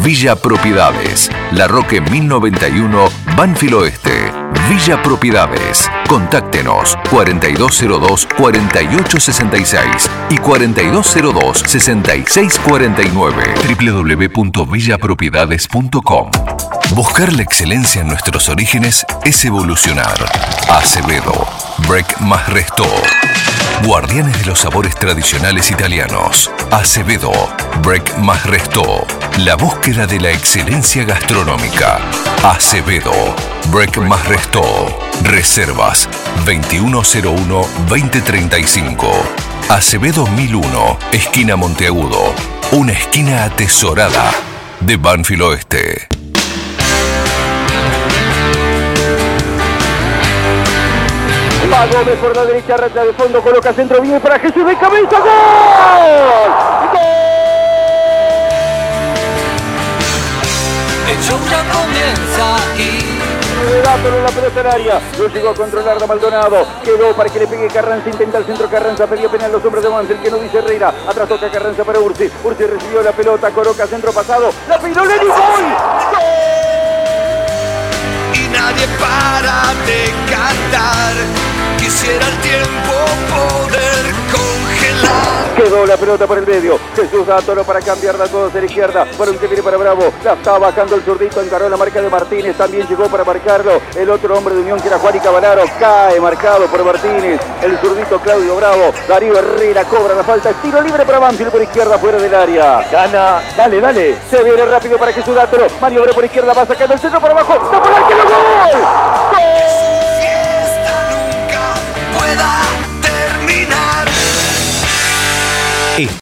Villa Propiedades. La Roque 1091, Banfield Oeste. Villa Propiedades. Contáctenos 4202-4866 y 4202-6649 www.villapropiedades.com Buscar la excelencia en nuestros orígenes es evolucionar. Acevedo, Break más Resto. Guardianes de los sabores tradicionales italianos. Acevedo, Break más. La búsqueda de la excelencia gastronómica. Acevedo, Break más Resto. Reservas 2101-2035. Acevedo 1001, esquina Monteagudo. Una esquina atesorada de Banfield Oeste. Va Gómez por la derecha, rata de fondo, coloca centro, viene para Jesús de cabeza, ¡gol! El show ya comienza aquí. Dándole la pelota al área, lo llegó a controlar a Maldonado, quedó para que le pegue Carranza, intenta el centro Carranza, pedía penal los hombres de Mansell, que no dice Herrera, atrás toca Carranza para Ursi, Ursi recibió la pelota, coloca centro pasado, la pidió Lenny, gol, y nadie para de cantar. Quisiera el tiempo poder congelar. Quedó la pelota por el medio. Jesús da toro para cambiarla todo hacia la izquierda. Por un que viene para Bravo. La está bajando el zurdito. Encaró la marca de Martínez. También llegó para marcarlo. El otro hombre de Unión que era Juan y Cavalaro. Cae marcado por Martínez. El zurdito Claudio Bravo. Darío Herrera cobra la falta. Tiro libre para Banfield por izquierda fuera del área. Gana. Dale, dale. Se viene rápido para Jesús Dátoro. Maniobra por izquierda. Va sacando el centro para abajo. ¡Está por el arquero! ¡Gol! Pueda terminar.